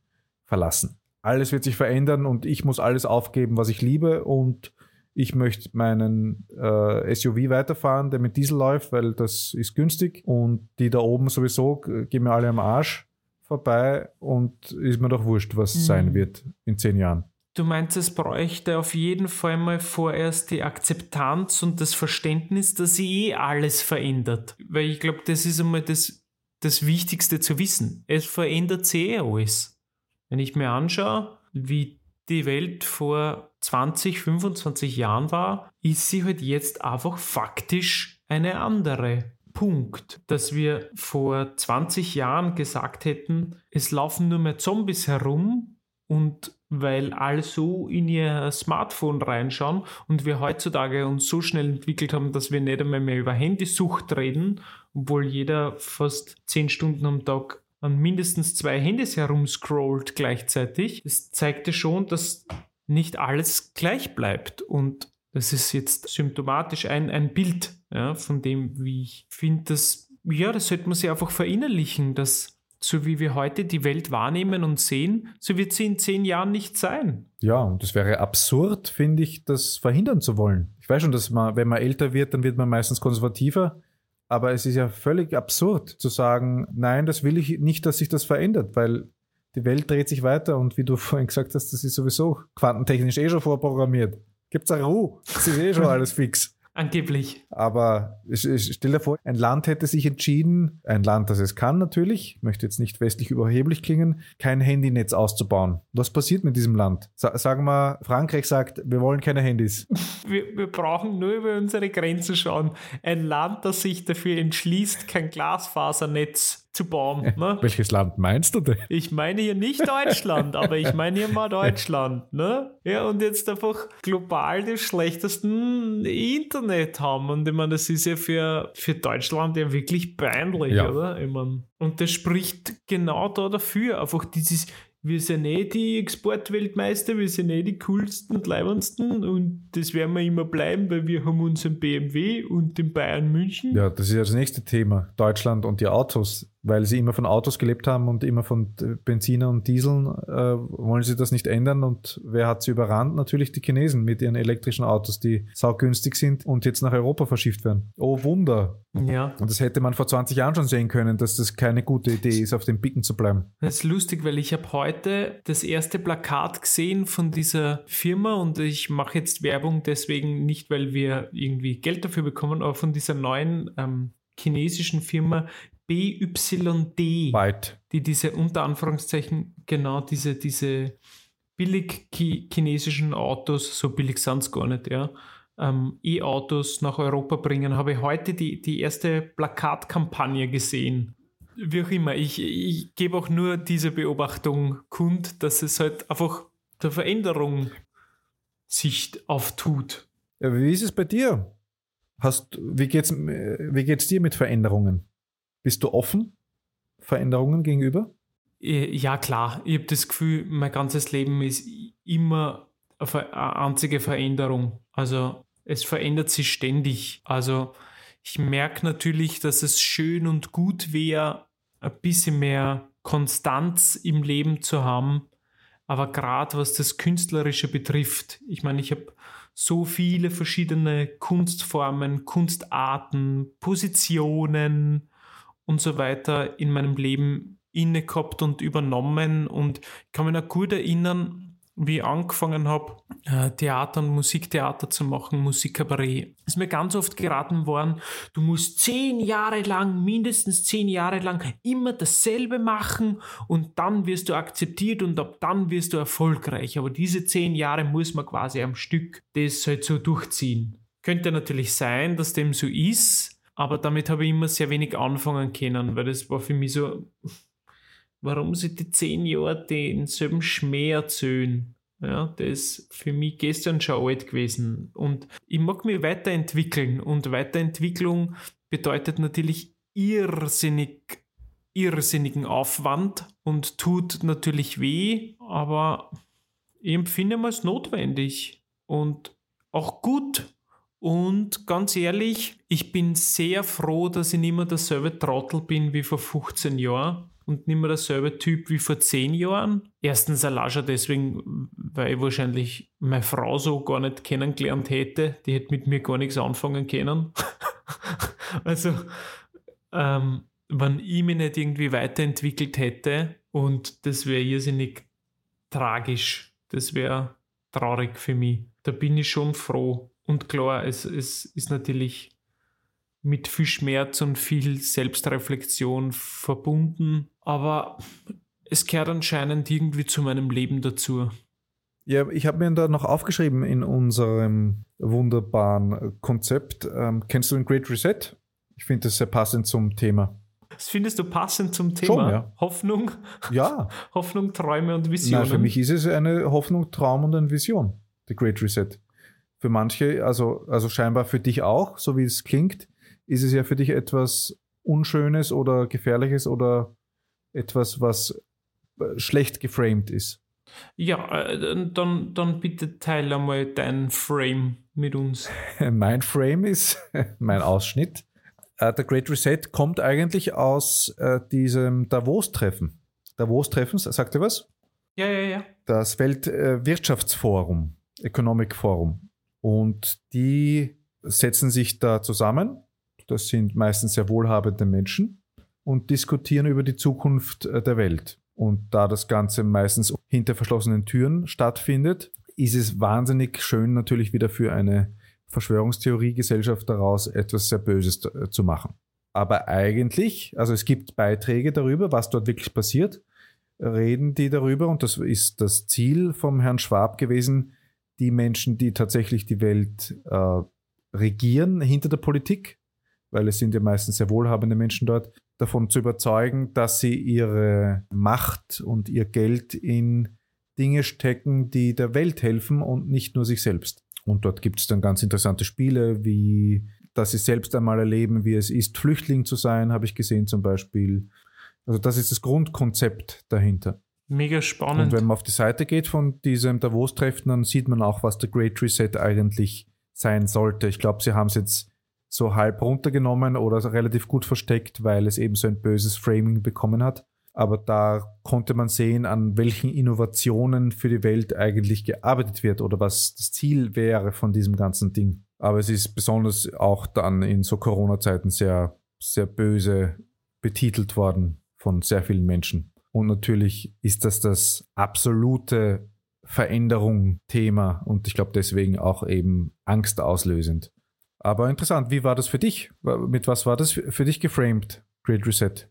verlassen. Alles wird sich verändern und ich muss alles aufgeben, was ich liebe und ich möchte meinen äh, SUV weiterfahren, der mit Diesel läuft, weil das ist günstig und die da oben sowieso gehen mir alle am Arsch vorbei und ist mir doch wurscht, was Mhm. sein wird in zehn Jahren. Du meinst, es bräuchte auf jeden Fall mal vorerst die Akzeptanz und das Verständnis, dass sich eh alles verändert. Weil ich glaube, das ist einmal das, das Wichtigste zu wissen. Es verändert sich eh alles. Wenn ich mir anschaue, wie die Welt vor 20, 25 Jahren war, ist sie halt jetzt einfach faktisch eine andere. Punkt, dass wir vor 20 Jahren gesagt hätten, es laufen nur mehr Zombies herum und weil alle so in ihr Smartphone reinschauen und wir heutzutage uns so schnell entwickelt haben, dass wir nicht einmal mehr über Handysucht reden, obwohl jeder fast 10 Stunden am Tag an mindestens zwei Handys herumscrollt gleichzeitig. Das zeigte schon, dass nicht alles gleich bleibt und das ist jetzt symptomatisch ein, ein Bild ja, von dem, wie ich finde, dass, ja, das sollte man sich einfach verinnerlichen, dass so wie wir heute die Welt wahrnehmen und sehen, so wird sie in zehn Jahren nicht sein. Ja, und es wäre absurd, finde ich, das verhindern zu wollen. Ich weiß schon, dass man, wenn man älter wird, dann wird man meistens konservativer. Aber es ist ja völlig absurd zu sagen, nein, das will ich nicht, dass sich das verändert, weil die Welt dreht sich weiter und wie du [laughs] vorhin gesagt hast, das ist sowieso quantentechnisch eh schon vorprogrammiert. Gibt's eine Ruhe, das ist eh schon [laughs] alles fix. Angeblich. Aber stell dir vor, ein Land hätte sich entschieden, ein Land, das es kann natürlich, möchte jetzt nicht westlich überheblich klingen, kein Handynetz auszubauen. Was passiert mit diesem Land? Sa sagen wir, Frankreich sagt, wir wollen keine Handys. [laughs] Wir, wir brauchen nur über unsere Grenzen schauen. Ein Land, das sich dafür entschließt, kein Glasfasernetz zu bauen. Ne? [laughs] Welches Land meinst du denn? Ich meine hier nicht Deutschland, aber ich meine hier mal [laughs] Deutschland. Ne? Ja, und jetzt einfach global das schlechtesten Internet haben. Und ich meine, das ist ja für, für Deutschland ja wirklich peinlich, ja. oder? Ich meine, und das spricht genau da dafür. Einfach dieses wir sind eh die Exportweltmeister, wir sind eh die coolsten und leibendsten und das werden wir immer bleiben, weil wir haben unseren BMW und den Bayern München. Ja, das ist ja das nächste Thema. Deutschland und die Autos weil sie immer von Autos gelebt haben und immer von Benziner und Dieseln, äh, wollen sie das nicht ändern. Und wer hat sie überrannt? Natürlich die Chinesen mit ihren elektrischen Autos, die saugünstig sind und jetzt nach Europa verschifft werden. Oh Wunder. Ja. Und das hätte man vor 20 Jahren schon sehen können, dass das keine gute Idee ist, auf den Picken zu bleiben. Das ist lustig, weil ich habe heute das erste Plakat gesehen von dieser Firma und ich mache jetzt Werbung deswegen nicht, weil wir irgendwie Geld dafür bekommen, aber von dieser neuen ähm, chinesischen Firma BYD, Byte. die diese unter Anführungszeichen genau diese, diese billig chinesischen Autos, so billig sind es gar nicht, ja, ähm, E-Autos nach Europa bringen, habe ich heute die, die erste Plakatkampagne gesehen. Wie auch immer, ich, ich gebe auch nur diese Beobachtung kund, dass es halt einfach der Veränderung Sicht auftut. Ja, wie ist es bei dir? Hast, wie geht es wie geht's dir mit Veränderungen? Bist du offen Veränderungen gegenüber? Äh, ja, klar. Ich habe das Gefühl, mein ganzes Leben ist immer eine einzige Veränderung. Also es verändert sich ständig. Also ich merke natürlich, dass es schön und gut wäre, ein bisschen mehr Konstanz im Leben zu haben. Aber gerade was das Künstlerische betrifft, ich meine, ich habe so viele verschiedene Kunstformen, Kunstarten, Positionen, und so weiter in meinem Leben inne gehabt und übernommen. Und ich kann mich noch gut erinnern, wie ich angefangen habe, äh, Theater und Musiktheater zu machen, Musikkabarett, ist mir ganz oft geraten worden, du musst zehn Jahre lang, mindestens zehn Jahre lang, immer dasselbe machen und dann wirst du akzeptiert und ab dann wirst du erfolgreich. Aber diese zehn Jahre muss man quasi am Stück das halt so durchziehen. Könnte natürlich sein, dass dem so ist, aber damit habe ich immer sehr wenig anfangen können, weil das war für mich so, warum sie die zehn Jahre denselben Schmäh erzählen. Ja, das ist für mich gestern schon alt gewesen. Und ich mag mich weiterentwickeln. Und Weiterentwicklung bedeutet natürlich irrsinnig, irrsinnigen Aufwand und tut natürlich weh, aber ich empfinde es notwendig und auch gut. Und ganz ehrlich, ich bin sehr froh, dass ich nicht mehr derselbe Trottel bin wie vor 15 Jahren und nicht mehr derselbe Typ wie vor 10 Jahren. Erstens allein schon deswegen, weil ich wahrscheinlich meine Frau so gar nicht kennengelernt hätte. Die hätte mit mir gar nichts anfangen können. [laughs] also, ähm, wenn ich mich nicht irgendwie weiterentwickelt hätte und das wäre irrsinnig tragisch, das wäre traurig für mich. Da bin ich schon froh. Und klar, es, es ist natürlich mit viel Schmerz und viel Selbstreflexion verbunden, aber es gehört anscheinend irgendwie zu meinem Leben dazu. Ja, ich habe mir da noch aufgeschrieben in unserem wunderbaren Konzept. Ähm, kennst du den Great Reset? Ich finde das sehr passend zum Thema. Das findest du passend zum Thema? Schon, ja. Hoffnung? Ja. [laughs] Hoffnung, Träume und Visionen? Nein, für mich ist es eine Hoffnung, Traum und eine Vision, der Great Reset für manche, also, also scheinbar für dich auch, so wie es klingt, ist es ja für dich etwas Unschönes oder Gefährliches oder etwas, was äh, schlecht geframed ist. Ja, äh, dann, dann bitte teile einmal dein Frame mit uns. [laughs] mein Frame ist [laughs] mein Ausschnitt. Äh, der Great Reset kommt eigentlich aus äh, diesem Davos-Treffen. Davos-Treffen, sagt ihr was? Ja, ja, ja. Das Weltwirtschaftsforum, Economic Forum. Und die setzen sich da zusammen. Das sind meistens sehr wohlhabende Menschen und diskutieren über die Zukunft äh, der Welt. Und da das Ganze meistens hinter verschlossenen Türen stattfindet, ist es wahnsinnig schön natürlich wieder für eine Verschwörungstheoriegesellschaft daraus etwas sehr Böses äh, zu machen. Aber eigentlich, also es gibt Beiträge darüber, was dort wirklich passiert, reden die darüber und das ist das Ziel vom Herrn Schwab gewesen, die Menschen, die tatsächlich die Welt äh, regieren hinter der Politik, weil es sind ja meistens sehr wohlhabende Menschen dort, davon zu überzeugen, dass sie ihre Macht und ihr Geld in Dinge stecken, die der Welt helfen und nicht nur sich selbst. Und dort gibt es dann ganz interessante Spiele, wie dass sie selbst einmal erleben, wie es ist, Flüchtling zu sein, habe ich gesehen zum Beispiel. Also das ist das Grundkonzept dahinter. Mega spannend. Und wenn man auf die Seite geht von diesem Davos-Treffen, dann sieht man auch, was der Great Reset eigentlich sein sollte. Ich glaube, sie haben es jetzt so halb runtergenommen oder relativ gut versteckt, weil es eben so ein böses Framing bekommen hat. Aber da konnte man sehen, an welchen Innovationen für die Welt eigentlich gearbeitet wird oder was das Ziel wäre von diesem ganzen Ding. Aber es ist besonders auch dann in so Corona-Zeiten sehr, sehr böse betitelt worden von sehr vielen Menschen. Und natürlich ist das das absolute Veränderung-Thema und ich glaube deswegen auch eben angstauslösend. Aber interessant, wie war das für dich? Mit was war das für dich geframed, Great Reset?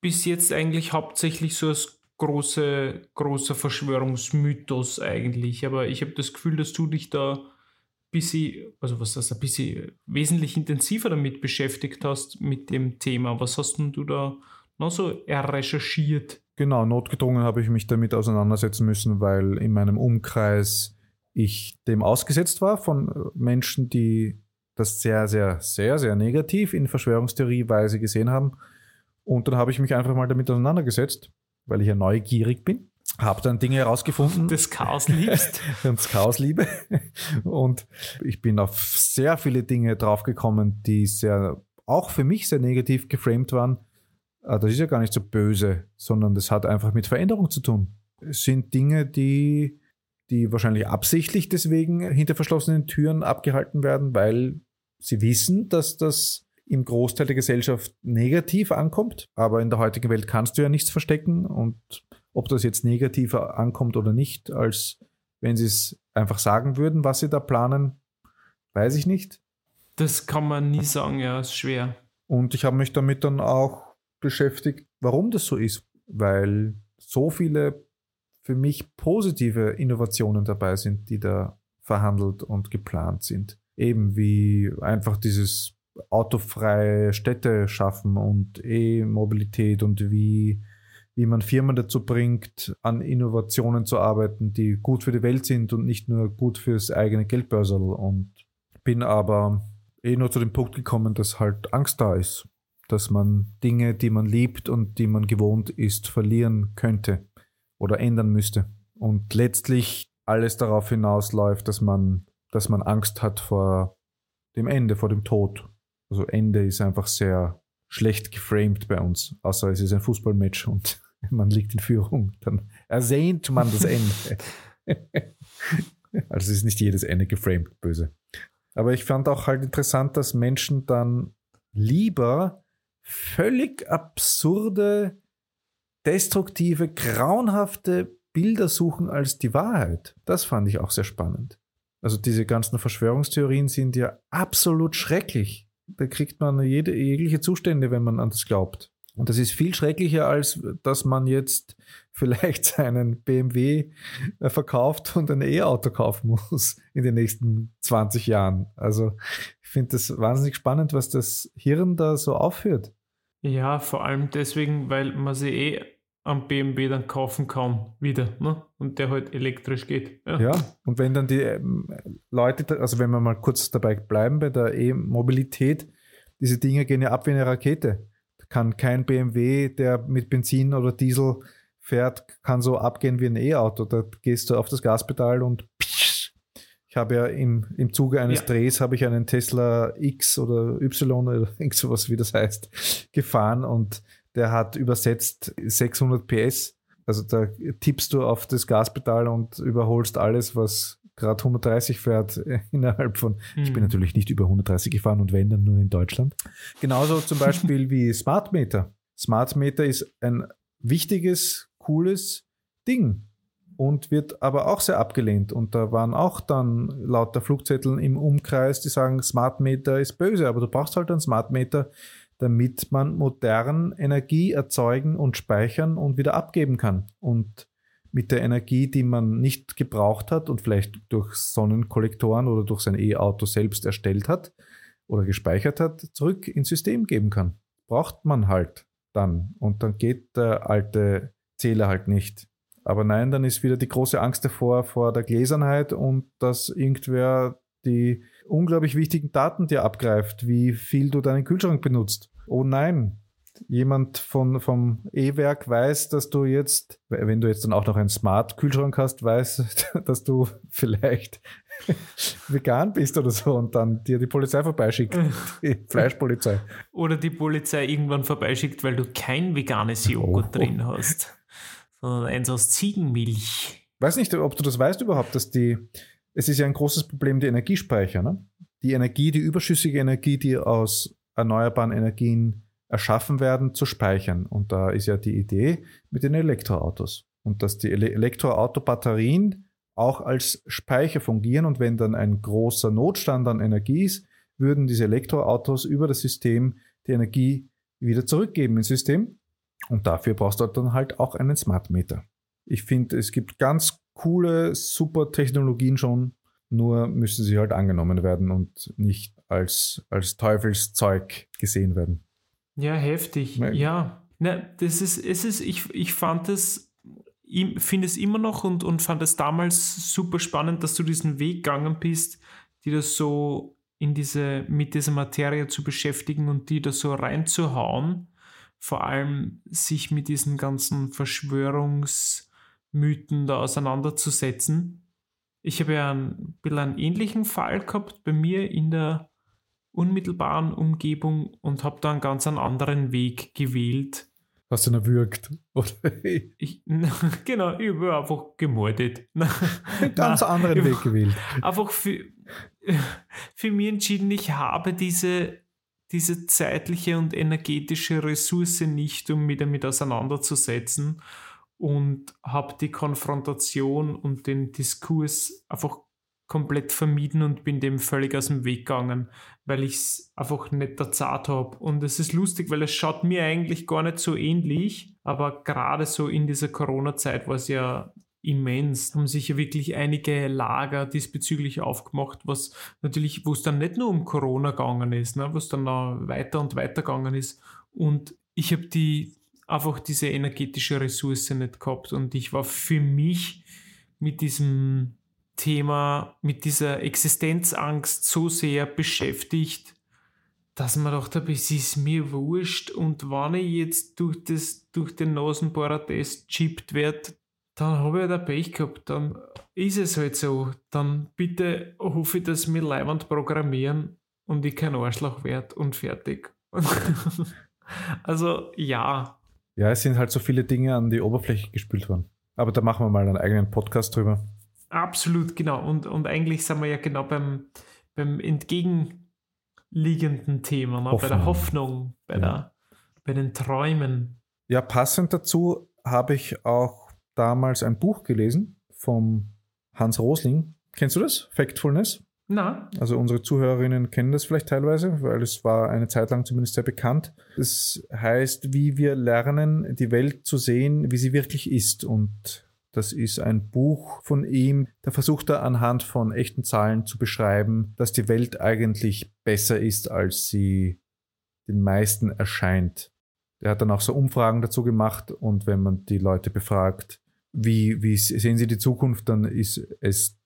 Bis jetzt eigentlich hauptsächlich so als große, großer Verschwörungsmythos eigentlich. Aber ich habe das Gefühl, dass du dich da ein bisschen, also was das, ein bisschen wesentlich intensiver damit beschäftigt hast mit dem Thema. Was hast denn du da noch so recherchiert? Genau, notgedrungen habe ich mich damit auseinandersetzen müssen, weil in meinem Umkreis ich dem ausgesetzt war von Menschen, die das sehr, sehr, sehr, sehr negativ in Verschwörungstheorieweise gesehen haben. Und dann habe ich mich einfach mal damit auseinandergesetzt, weil ich ja neugierig bin. Habe dann Dinge herausgefunden. Das Chaos liebst. und [laughs] das Chaos liebe. Und ich bin auf sehr viele Dinge draufgekommen, die sehr, auch für mich sehr negativ geframed waren. Ah, das ist ja gar nicht so böse, sondern das hat einfach mit Veränderung zu tun. Es sind Dinge, die, die wahrscheinlich absichtlich deswegen hinter verschlossenen Türen abgehalten werden, weil sie wissen, dass das im Großteil der Gesellschaft negativ ankommt. Aber in der heutigen Welt kannst du ja nichts verstecken. Und ob das jetzt negativer ankommt oder nicht, als wenn sie es einfach sagen würden, was sie da planen, weiß ich nicht. Das kann man nie sagen, ja, ist schwer. Und ich habe mich damit dann auch beschäftigt, warum das so ist. Weil so viele für mich positive Innovationen dabei sind, die da verhandelt und geplant sind eben wie einfach dieses autofreie Städte schaffen und E-Mobilität und wie, wie man Firmen dazu bringt, an Innovationen zu arbeiten, die gut für die Welt sind und nicht nur gut fürs eigene Geldbörsel. Und bin aber eh nur zu dem Punkt gekommen, dass halt Angst da ist, dass man Dinge, die man liebt und die man gewohnt ist, verlieren könnte oder ändern müsste. Und letztlich alles darauf hinausläuft, dass man dass man Angst hat vor dem Ende, vor dem Tod. Also Ende ist einfach sehr schlecht geframed bei uns, außer es ist ein Fußballmatch und [laughs] man liegt in Führung, dann ersehnt man das Ende. [laughs] also es ist nicht jedes Ende geframed, böse. Aber ich fand auch halt interessant, dass Menschen dann lieber völlig absurde, destruktive, grauenhafte Bilder suchen als die Wahrheit. Das fand ich auch sehr spannend. Also diese ganzen Verschwörungstheorien sind ja absolut schrecklich. Da kriegt man jede, jegliche Zustände, wenn man an das glaubt. Und das ist viel schrecklicher, als dass man jetzt [laughs] vielleicht seinen BMW äh, verkauft und ein E-Auto kaufen muss [laughs] in den nächsten 20 Jahren. Also ich finde das wahnsinnig spannend, was das Hirn da so aufführt. Ja, vor allem deswegen, weil man sie eh am BMW dann kaufen kann, wieder. Ne? Und der halt elektrisch geht. Ja. ja, und wenn dann die ähm, Leute, also wenn wir mal kurz dabei bleiben bei der E-Mobilität, diese Dinge gehen ja ab wie eine Rakete. Da kann kein BMW, der mit Benzin oder Diesel fährt, kann so abgehen wie ein E-Auto. Da gehst du auf das Gaspedal und psch, Ich habe ja im, im Zuge eines Ja. Drehs habe ich einen Tesla X oder Y oder [laughs] irgend sowas, wie das heißt, gefahren und der hat übersetzt 600 PS. Also da tippst du auf das Gaspedal und überholst alles, was gerade 130 fährt äh, innerhalb von. Ich bin Mhm. natürlich nicht über 130 gefahren und wenn dann nur in Deutschland. Genauso zum Beispiel wie Smart Meter. Smart Meter ist ein wichtiges, cooles Ding und wird aber auch sehr abgelehnt. Und da waren auch dann lauter Flugzetteln im Umkreis, die sagen, Smart Meter ist böse, aber du brauchst halt einen Smart Meter, damit man modern Energie erzeugen und speichern und wieder abgeben kann. Und mit der Energie, die man nicht gebraucht hat und vielleicht durch Sonnenkollektoren oder durch sein E-Auto selbst erstellt hat oder gespeichert hat, zurück ins System geben kann. Braucht man halt dann. Und dann geht der alte Zähler halt nicht. Aber nein, dann ist wieder die große Angst davor, vor der Gläsernheit und dass irgendwer die unglaublich wichtigen Daten dir abgreift, wie viel du deinen Kühlschrank benutzt. Oh nein, jemand von, vom E-Werk weiß, dass du jetzt, wenn du jetzt dann auch noch einen Smart-Kühlschrank hast, weiß, [laughs] dass du vielleicht [laughs] vegan bist oder so und dann dir die Polizei vorbeischickt, [laughs] die Fleischpolizei. Oder die Polizei irgendwann vorbeischickt, weil du kein veganes Joghurt Oh. drin hast, sondern eins aus Ziegenmilch. weiß nicht, ob du das weißt überhaupt, dass die, es ist ja ein großes Problem, die Energiespeicher. Ne? Die Energie, die überschüssige Energie, die aus erneuerbaren Energien erschaffen werden, zu speichern. Und da ist ja die Idee mit den Elektroautos. Und dass die Ele Elektroautobatterien auch als Speicher fungieren und wenn dann ein großer Notstand an Energie ist, würden diese Elektroautos über das System die Energie wieder zurückgeben ins System. Und dafür brauchst du dann halt auch einen Smart Meter. Ich finde, es gibt ganz coole, super Technologien schon, nur müssen sie halt angenommen werden und nicht als, als Teufelszeug gesehen werden. Ja, heftig. Nein. Ja. Na, das ist, es ist, ich, ich fand es, finde es immer noch und, und fand es damals super spannend, dass du diesen Weg gegangen bist, die das so in diese, mit dieser Materie zu beschäftigen und die da so reinzuhauen. Vor allem sich mit diesen ganzen Verschwörungsmythen da auseinanderzusetzen. Ich habe ja ein bisschen einen ähnlichen Fall gehabt bei mir in der unmittelbaren Umgebung und habe da einen ganz anderen Weg gewählt. Hast du ihn erwürgt? [laughs] Oder Ich, [laughs] genau, ich habe einfach gemordet. [laughs] ganz anderen Weg gewählt. Einfach für, für mich entschieden, ich habe diese, diese zeitliche und energetische Ressource nicht, um mich damit auseinanderzusetzen und habe die Konfrontation und den Diskurs einfach komplett vermieden und bin dem völlig aus dem Weg gegangen, weil ich es einfach nicht der Zart habe. Und es ist lustig, weil es schaut mir eigentlich gar nicht so ähnlich, aber gerade so in dieser Corona-Zeit war es ja immens. Haben sich ja wirklich einige Lager diesbezüglich aufgemacht, was natürlich, wo es dann nicht nur um Corona gegangen ist, ne, was dann noch weiter und weiter gegangen ist. Und ich habe die einfach diese energetische Ressource nicht gehabt und ich war für mich mit diesem Thema, mit dieser Existenzangst so sehr beschäftigt, dass man dachte, es ist mir wurscht und wenn ich jetzt durch, das, durch den Nasenbohrer-Test chippt werde, dann habe ich halt ein Pech gehabt, dann ist es halt so. Dann bitte hoffe ich, dass wir Leihwand programmieren und ich kein Arschloch werde und fertig. [laughs] also ja, Ja, es sind halt so viele Dinge an die Oberfläche gespült worden. Aber da machen wir mal einen eigenen Podcast drüber. Absolut, genau. Und, und eigentlich sind wir ja genau beim, beim entgegenliegenden Thema, ne? bei der Hoffnung, bei, Ja. der, bei den Träumen. Ja, passend dazu habe ich auch damals ein Buch gelesen vom Hans Rosling. Kennst du das? Factfulness? Na, Also unsere Zuhörerinnen kennen das vielleicht teilweise, weil es war eine Zeit lang zumindest sehr bekannt. Es heißt, wie wir lernen, die Welt zu sehen, wie sie wirklich ist. Und das ist ein Buch von ihm. Da versucht er anhand von echten Zahlen zu beschreiben, dass die Welt eigentlich besser ist, als sie den meisten erscheint. Er hat dann auch so Umfragen dazu gemacht und wenn man die Leute befragt, wie, wie sehen sie die Zukunft, dann ist es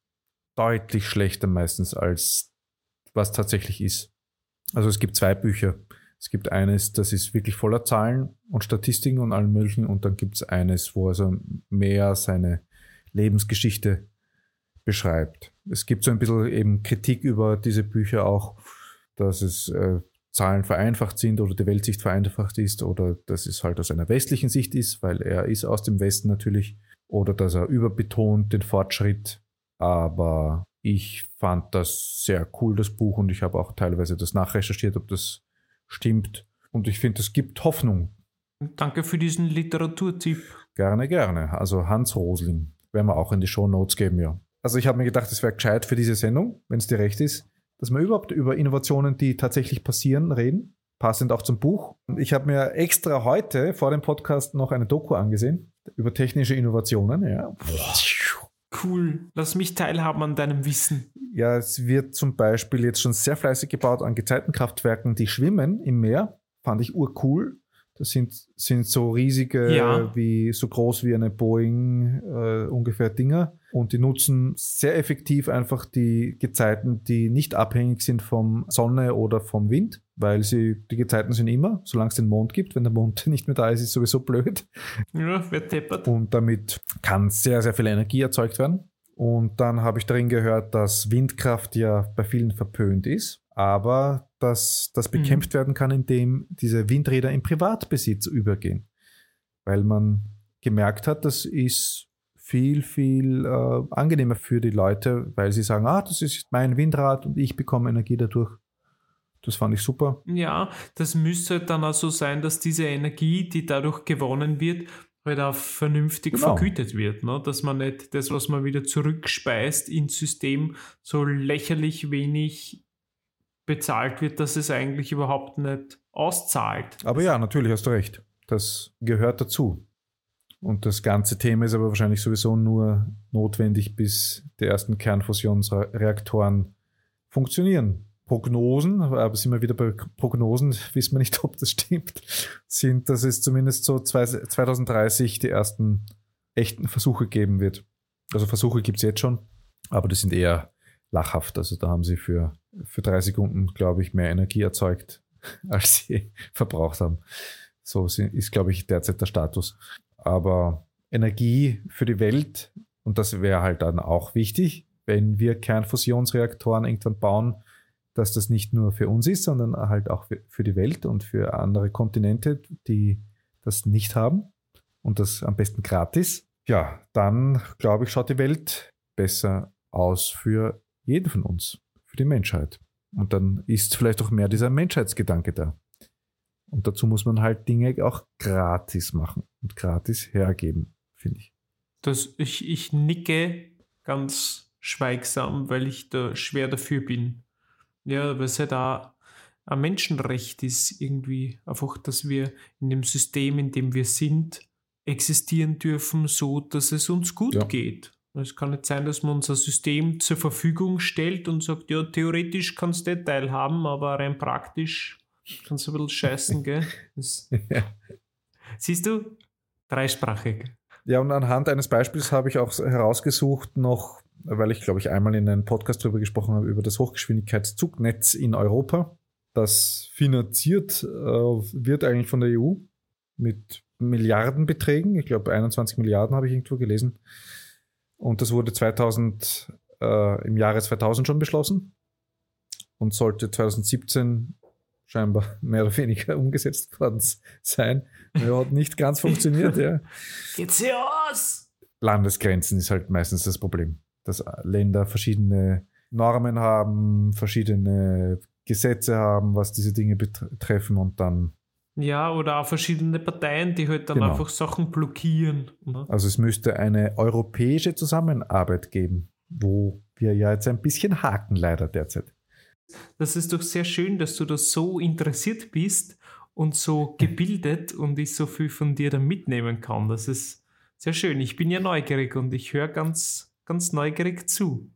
deutlich schlechter meistens als was tatsächlich ist. Also es gibt zwei Bücher. Es gibt eines, das ist wirklich voller Zahlen und Statistiken und allem möglichen und dann gibt es eines, wo er so mehr seine Lebensgeschichte beschreibt. Es gibt so ein bisschen eben Kritik über diese Bücher auch, dass es äh, Zahlen vereinfacht sind oder die Weltsicht vereinfacht ist oder dass es halt aus einer westlichen Sicht ist, weil er ist aus dem Westen natürlich oder dass er überbetont den Fortschritt. Aber ich fand das sehr cool, das Buch, und ich habe auch teilweise das nachrecherchiert, ob das stimmt. Und ich finde, es gibt Hoffnung. Danke für diesen Literaturtipp. Gerne, gerne. Also Hans Rosling werden wir auch in die Show Notes geben, ja. Also ich habe mir gedacht, es wäre gescheit für diese Sendung, wenn es dir recht ist, dass wir überhaupt über Innovationen, die tatsächlich passieren, reden. Passend auch zum Buch. Ich habe mir extra heute vor dem Podcast noch eine Doku angesehen über technische Innovationen. Ja. Cool. Lass mich teilhaben an deinem Wissen. Ja, es wird zum Beispiel jetzt schon sehr fleißig gebaut an Gezeitenkraftwerken, die schwimmen im Meer. Fand ich urcool. Das sind, sind so riesige, Ja. wie so groß wie eine Boeing äh, ungefähr Dinger. Und die nutzen sehr effektiv einfach die Gezeiten, die nicht abhängig sind vom Sonne oder vom Wind, weil sie, die Gezeiten sind immer, solange es den Mond gibt. Wenn der Mond [laughs] nicht mehr da ist, ist sowieso blöd. Ja, wer teppert. Und damit kann sehr, sehr viel Energie erzeugt werden. Und dann habe ich darin gehört, dass Windkraft ja bei vielen verpönt ist, aber dass das bekämpft werden kann, indem diese Windräder in Privatbesitz übergehen. Weil man gemerkt hat, das ist viel, viel äh, angenehmer für die Leute, weil sie sagen, ah, das ist mein Windrad und ich bekomme Energie dadurch. Das fand ich super. Ja, das müsste dann auch so sein, dass diese Energie, die dadurch gewonnen wird, halt auch vernünftig Genau. vergütet wird. Ne? Dass man nicht das, was man wieder zurückspeist ins System, so lächerlich wenig bezahlt wird, dass es eigentlich überhaupt nicht auszahlt. Aber ja, natürlich hast du recht. Das gehört dazu. Und das ganze Thema ist aber wahrscheinlich sowieso nur notwendig, bis die ersten Kernfusionsreaktoren funktionieren. Prognosen, aber sind wir wieder bei Prognosen, [laughs] wissen wir nicht, ob das stimmt, sind, dass es zumindest so zwei- 2030 die ersten echten Versuche geben wird. Also Versuche gibt es jetzt schon, aber die sind eher lachhaft. Also da haben sie für, für drei Sekunden, glaube ich, mehr Energie erzeugt, [laughs] als sie [laughs] verbraucht haben. So ist, glaube ich, derzeit der Status. Aber Energie für die Welt, und das wäre halt dann auch wichtig, wenn wir Kernfusionsreaktoren irgendwann bauen, dass das nicht nur für uns ist, sondern halt auch für die Welt und für andere Kontinente, die das nicht haben und das am besten gratis. Ja, dann glaube ich, schaut die Welt besser aus für jeden von uns, für die Menschheit. Und dann ist vielleicht auch mehr dieser Menschheitsgedanke da. Und dazu muss man halt Dinge auch gratis machen und gratis hergeben, finde ich. Das, ich, ich nicke ganz schweigsam, weil ich da schwer dafür bin. Ja, weil es halt auch ein Menschenrecht ist, irgendwie einfach, dass wir in dem System, in dem wir sind, existieren dürfen, so dass es uns gut Ja. geht. Es kann nicht sein, dass man unser System zur Verfügung stellt und sagt, ja, theoretisch kannst du den Teil haben, aber rein praktisch kannst du ein bisschen scheißen, gell? [laughs] Das, siehst du? Dreisprachig. Ja, und anhand eines Beispiels habe ich auch herausgesucht noch, weil ich glaube ich einmal in einem Podcast darüber gesprochen habe, über das Hochgeschwindigkeitszugnetz in Europa. Das finanziert äh, wird eigentlich von der EU mit Milliardenbeträgen. Ich glaube 21 Milliarden habe ich irgendwo gelesen. Und das wurde 2000, äh, im Jahre 2000 schon beschlossen und sollte 2017 scheinbar [laughs] mehr oder weniger umgesetzt worden sein. Ja, hat nicht ganz funktioniert, ja. [laughs] Geht's hier aus? Landesgrenzen ist halt meistens das Problem, dass Länder verschiedene Normen haben, verschiedene Gesetze haben, was diese Dinge betreffen und dann, Ja, oder auch verschiedene Parteien, die halt dann Genau. einfach Sachen blockieren. Ne? also es müsste eine europäische Zusammenarbeit geben, wo wir ja jetzt ein bisschen haken leider derzeit. Das ist doch sehr schön, dass du da so interessiert bist und so [laughs] gebildet und ich so viel von dir da mitnehmen kann. Das ist sehr schön. Ich bin ja neugierig und ich höre ganz, ganz neugierig zu.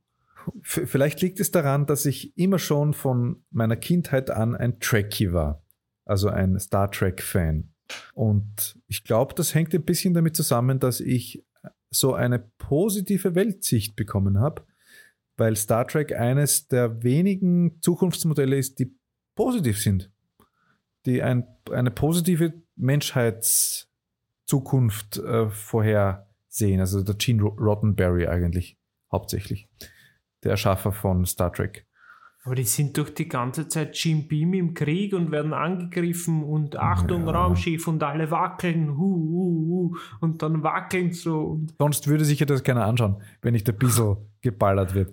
Vielleicht liegt es daran, dass ich immer schon von meiner Kindheit an ein Trekkie war, also ein Star Trek-Fan. Und ich glaube, das hängt ein bisschen damit zusammen, dass ich so eine positive Weltsicht bekommen habe, weil Star Trek eines der wenigen Zukunftsmodelle ist, die positiv sind, die ein, eine positive Menschheitszukunft äh, vorhersehen. Also der Gene Roddenberry eigentlich. hauptsächlich. Der Erschaffer von Star Trek. Aber die sind doch die ganze Zeit Jim Beam im Krieg und werden angegriffen und Achtung, Ja. Raumschiff und alle wackeln, hu, hu, hu, und dann wackeln so. Und Sonst würde sich ja das keiner anschauen, wenn nicht ein bisschen geballert wird.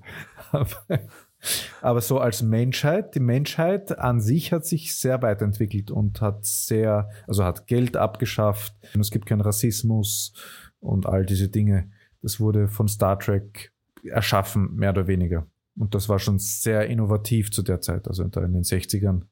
[laughs] Aber, so als Menschheit, die Menschheit an sich hat sich sehr weiterentwickelt und hat sehr, also hat Geld abgeschafft. Es gibt keinen Rassismus und all diese Dinge. Das wurde von Star Trek erschaffen, mehr oder weniger. Und das war schon sehr innovativ zu der Zeit, also in den 60ern.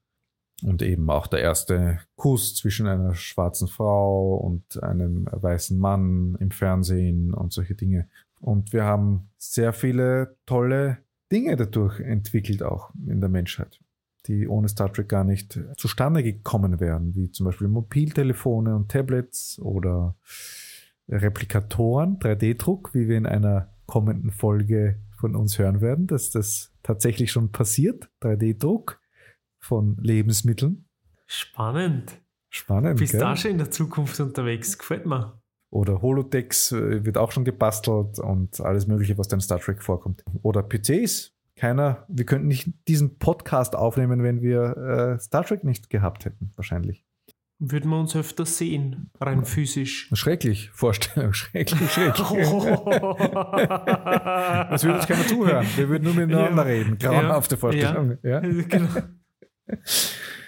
Und eben auch der erste Kuss zwischen einer schwarzen Frau und einem weißen Mann im Fernsehen und solche Dinge. Und wir haben sehr viele tolle Dinge dadurch entwickelt, auch in der Menschheit, die ohne Star Trek gar nicht zustande gekommen wären, wie zum Beispiel Mobiltelefone und Tablets oder Replikatoren, 3D-Druck, wie wir in einer kommenden Folge von uns hören werden, dass das tatsächlich schon passiert, 3D-Druck von Lebensmitteln. spannend. Spannend. Bist da schon in der Zukunft unterwegs? Gefällt mir. Oder Holodex äh, wird auch schon gebastelt und alles Mögliche, was dann Star Trek vorkommt. Oder PCs. Keiner, wir könnten nicht diesen Podcast aufnehmen, wenn wir äh, Star Trek nicht gehabt hätten, wahrscheinlich. Würden wir uns öfter sehen, rein physisch. Schrecklich, Vorstellung, [laughs] schrecklich, schrecklich. [laughs] Es würde uns keiner zuhören. Wir würden nur miteinander Ja. reden. Grauenhafte Vorstellung. Ja. [laughs] genau.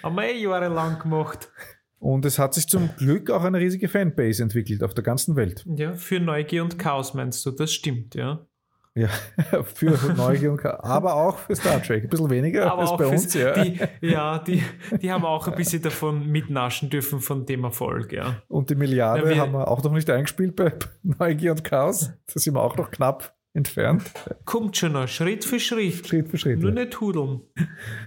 Haben wir eh jahrelang gemacht. Und es hat sich zum Glück auch eine riesige Fanbase entwickelt auf der ganzen Welt. Ja, für Neugier und Chaos meinst du, das stimmt, ja. Ja, [laughs] für Neugier und aber auch für Star Trek. Ein bisschen weniger Aber als auch bei uns. Ja. Die, ja, die, die haben auch ein bisschen davon mitnaschen dürfen von dem Erfolg, ja. Und die Milliarde Ja, wir- haben wir auch noch nicht eingespielt bei [laughs] Neugier und Chaos. Da sind wir auch noch knapp entfernt. Kommt schon noch, Schritt für Schritt. Schritt für Schritt. Nur Ja. nicht hudeln.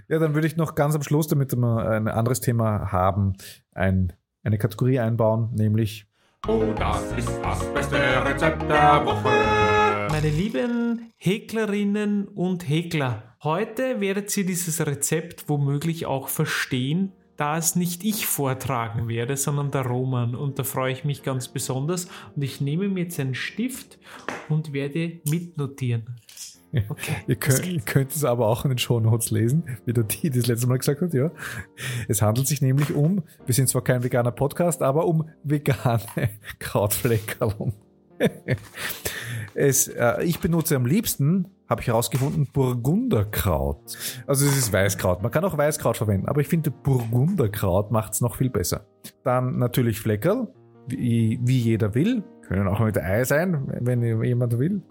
ja, dann würde ich noch ganz am Schluss, damit wir ein anderes Thema haben, ein, eine Kategorie einbauen, nämlich Oh, das ist das beste Rezept der Woche. Meine lieben Häklerinnen und Häkler, heute werdet ihr dieses Rezept womöglich auch verstehen, da es nicht ich vortragen werde, sondern der Roman. Und da freue ich mich ganz besonders. Und ich nehme mir jetzt einen Stift und werde mitnotieren. Okay. Ihr könnt, ihr könnt es aber auch in den Shownotes lesen, wie der die das letzte Mal gesagt hat, ja. Es handelt sich nämlich um, wir sind zwar kein veganer Podcast, aber um vegane [laughs] Krautfleckerl. Es, äh, ich benutze am liebsten, habe ich herausgefunden, Burgunderkraut. Also es ist Weißkraut. Man kann auch Weißkraut verwenden, aber ich finde Burgunderkraut macht es noch viel besser. Dann natürlich Fleckerl, wie, wie jeder will. Können auch mit Ei sein, wenn jemand will.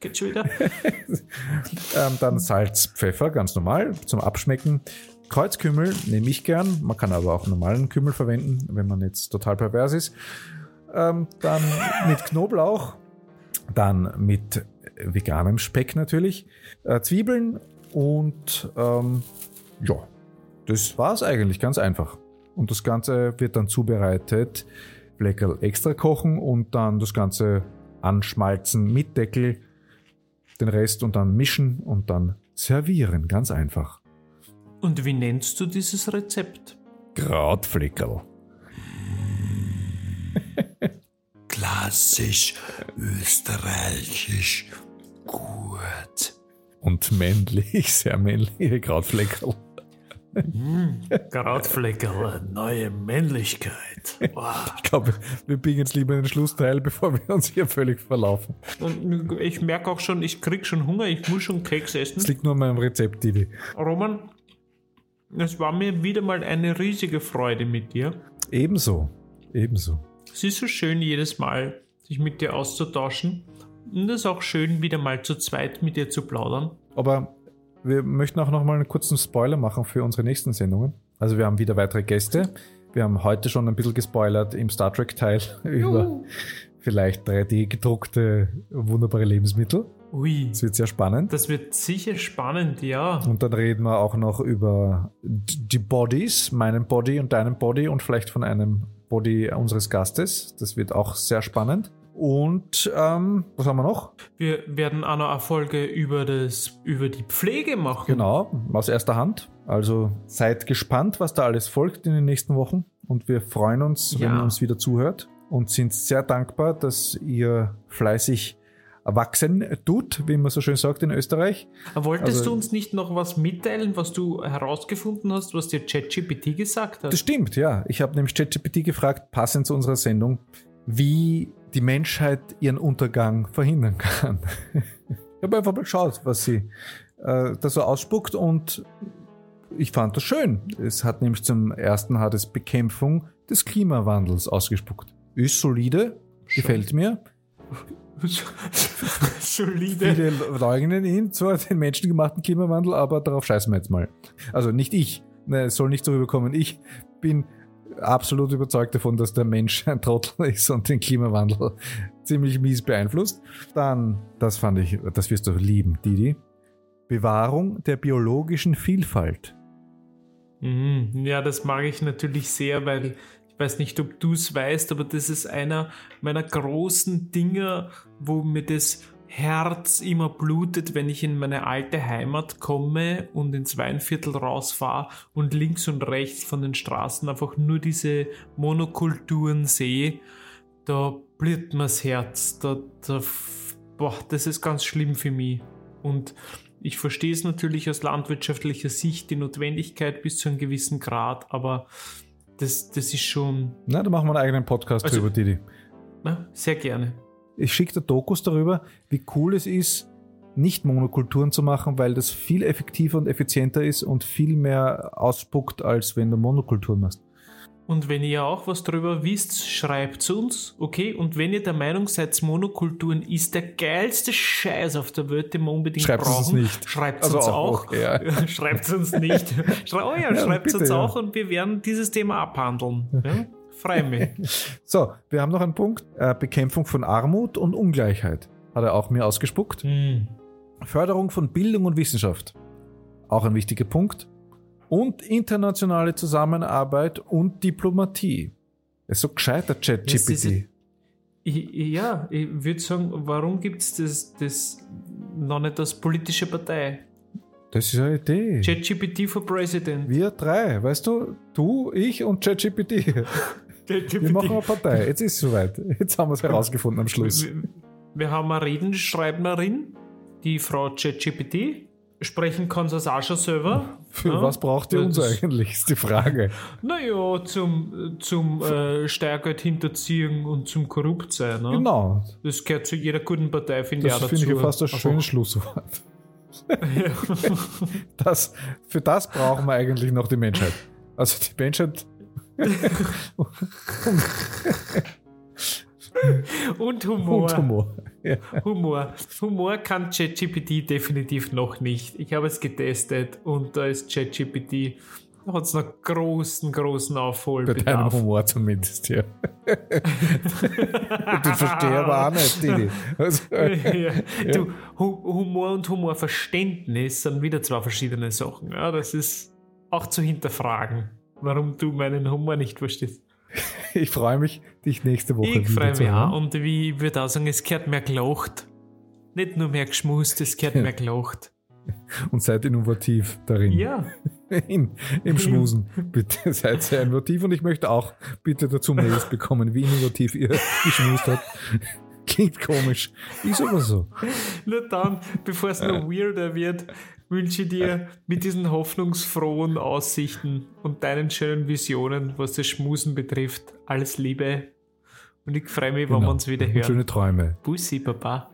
Geht schon wieder? [laughs] Ähm, dann Salz, Pfeffer, ganz normal zum Abschmecken. Kreuzkümmel nehme ich gern. Man kann aber auch normalen Kümmel verwenden, wenn man jetzt total pervers ist. Ähm, dann mit Knoblauch. Dann mit veganem Speck natürlich. Äh, Zwiebeln und ähm, ja, das war's eigentlich ganz einfach. Und das Ganze wird dann zubereitet. Fleckerl extra kochen und dann das Ganze anschmalzen mit Deckel den Rest und dann mischen und dann servieren. Ganz einfach. Und wie nennst du dieses Rezept? Krautfleckerl. Klassisch österreichisch gut. Und männlich, [laughs] sehr männliche Krautfleckerl. Krautfleckerl, neue Männlichkeit. Wow. Ich glaube, wir biegen jetzt lieber in den Schlussteil, bevor wir uns hier völlig verlaufen. Und ich merke auch schon, ich krieg schon Hunger, ich muss schon Keks Das essen. liegt nur an meinem Rezept, Didi. Roman, es war mir wieder mal eine riesige Freude mit dir. Ebenso. Ebenso. Es ist so schön, jedes Mal sich mit dir auszutauschen. Und es ist auch schön, wieder mal zu zweit mit dir zu plaudern. Aber wir möchten auch noch mal einen kurzen Spoiler machen für unsere nächsten Sendungen. Also wir haben wieder weitere Gäste. Wir haben heute schon ein bisschen gespoilert im Star Trek-Teil [laughs] über vielleicht 3D gedruckte wunderbare Lebensmittel. Ui, Das wird sehr spannend. das wird sicher spannend, ja. Und dann reden wir auch noch über die Bodies, meinen Body und deinen Body und vielleicht von einem Body unseres Gastes. Das wird auch sehr spannend. Und ähm, was haben wir noch? Wir werden auch noch eine Folge über, das, über die Pflege machen. Genau, aus erster Hand. Also seid gespannt, was da alles folgt in den nächsten Wochen. Und wir freuen uns, wenn Ja. ihr uns wieder zuhört und sind sehr dankbar, dass ihr fleißig erwachsen tut, wie man so schön sagt in Österreich. Wolltest Also- du uns nicht noch was mitteilen, was du herausgefunden hast, was dir ChatGPT gesagt hat? Das stimmt, ja. Ich habe nämlich ChatGPT gefragt, passend zu unserer Sendung, wie die Menschheit ihren Untergang verhindern kann. [laughs] ich habe einfach mal geschaut, was sie äh, da so ausspuckt und ich fand das schön. Es hat nämlich zum ersten hat es Bekämpfung des Klimawandels ausgespuckt. Ist solide, gefällt mir. [laughs] Solide. Viele leugnen ihn, zwar den menschengemachten Klimawandel, aber darauf scheißen wir jetzt mal. Also nicht ich, ne, es soll nicht so rüberkommen. Ich bin absolut überzeugt davon, dass der Mensch ein Trottel ist und den Klimawandel [laughs] ziemlich mies beeinflusst. Dann, das fand ich, das wirst du lieben, Didi. Bewahrung der biologischen Vielfalt. Mhm. Ja, das mag ich natürlich sehr, weil weiß nicht, ob du es weißt, aber das ist einer meiner großen Dinge, wo mir das Herz immer blutet, wenn ich in meine alte Heimat komme und ins Weinviertel rausfahre und links und rechts von den Straßen einfach nur diese Monokulturen sehe. Da blüht mir das Herz. Da, da, boah, das ist ganz schlimm für mich. Und ich verstehe es natürlich aus landwirtschaftlicher Sicht, die Notwendigkeit bis zu einem gewissen Grad, aber das, das ist schon Na, da machen wir einen eigenen Podcast Also- drüber, Didi. na, sehr gerne. Ich schicke dir Dokus darüber, wie cool es ist, nicht Monokulturen zu machen, weil das viel effektiver und effizienter ist und viel mehr ausspuckt, als wenn du Monokulturen machst. Und wenn ihr auch was darüber wisst, schreibt uns, okay? Und wenn ihr der Meinung seid, Monokulturen ist der geilste Scheiß auf der Welt, den wir unbedingt Schreibt es uns brauchen, nicht. schreibt Also uns auch, auch. ja. [laughs] schreibt es uns nicht. [laughs] Schrei oh ja, Ja, schreibt es bitte, uns ja. auch und wir werden dieses Thema abhandeln. Ja? Freue mich. [laughs] So, wir haben noch einen Punkt. Äh, Bekämpfung von Armut und Ungleichheit. Hat er auch mir ausgespuckt. Hm. Förderung von Bildung und Wissenschaft. Auch ein wichtiger Punkt. Und internationale Zusammenarbeit und Diplomatie. Das ist so gescheiter Das ist ChatGPT. Ja, ich würde sagen, warum gibt es das, das noch nicht als politische Partei? Das ist eine Idee. ChatGPT for President. Wir drei, weißt du? Du, ich und ChatGPT. [laughs] Wir machen eine Partei. Jetzt ist es soweit. Jetzt haben wir es herausgefunden am Schluss. Wir, wir haben eine Redenschreibnerin, die Frau ChatGPT. Sprechen kann es auch schon selber. Für Ja, was braucht ihr uns das- eigentlich, ist die Frage. Naja, zum, zum äh, Steuergeld hinterziehen und zum korrupt sein. Ne? Genau. Das gehört zu jeder guten Partei, finde ich Das auch finde dazu. ich ja fast ein Einfach- schönes Schlusswort. [laughs] Das, für das brauchen wir eigentlich noch die Menschheit. Also die Menschheit. [laughs] Und Humor. Und Humor. Ja. Humor. Humor kann ChatGPT definitiv noch nicht. Ich habe es getestet und da ist ChatGPT, da hat es noch großen, großen Bei deinem Aufholbedarf. Humor zumindest, ja. [laughs] Den verstehe ich aber auch nicht, Didi. Also, ja. Du, Hu- Humor und Humorverständnis sind wieder zwei verschiedene Sachen. Ja, das ist auch zu hinterfragen, warum du meinen Humor nicht verstehst. ich freue mich, dich nächste Woche Ich freue mich auch und wie ich würde auch sagen, es gehört mehr gelacht. Nicht nur mehr geschmust, es gehört mehr gelacht. [laughs] Und seid innovativ darin. Ja. [laughs] In, Im Schmusen. Bitte [laughs] seid sehr innovativ und ich möchte auch bitte dazu Mails bekommen, wie innovativ ihr geschmust habt. Klingt komisch. Ist aber so. Nur dann, bevor es noch weirder wird, wünsche dir mit diesen hoffnungsfrohen Aussichten und deinen schönen Visionen, was das Schmusen betrifft, alles Liebe. Und ich freue mich, wenn wir uns wieder Und hören. Schöne Träume. Bussi, Papa.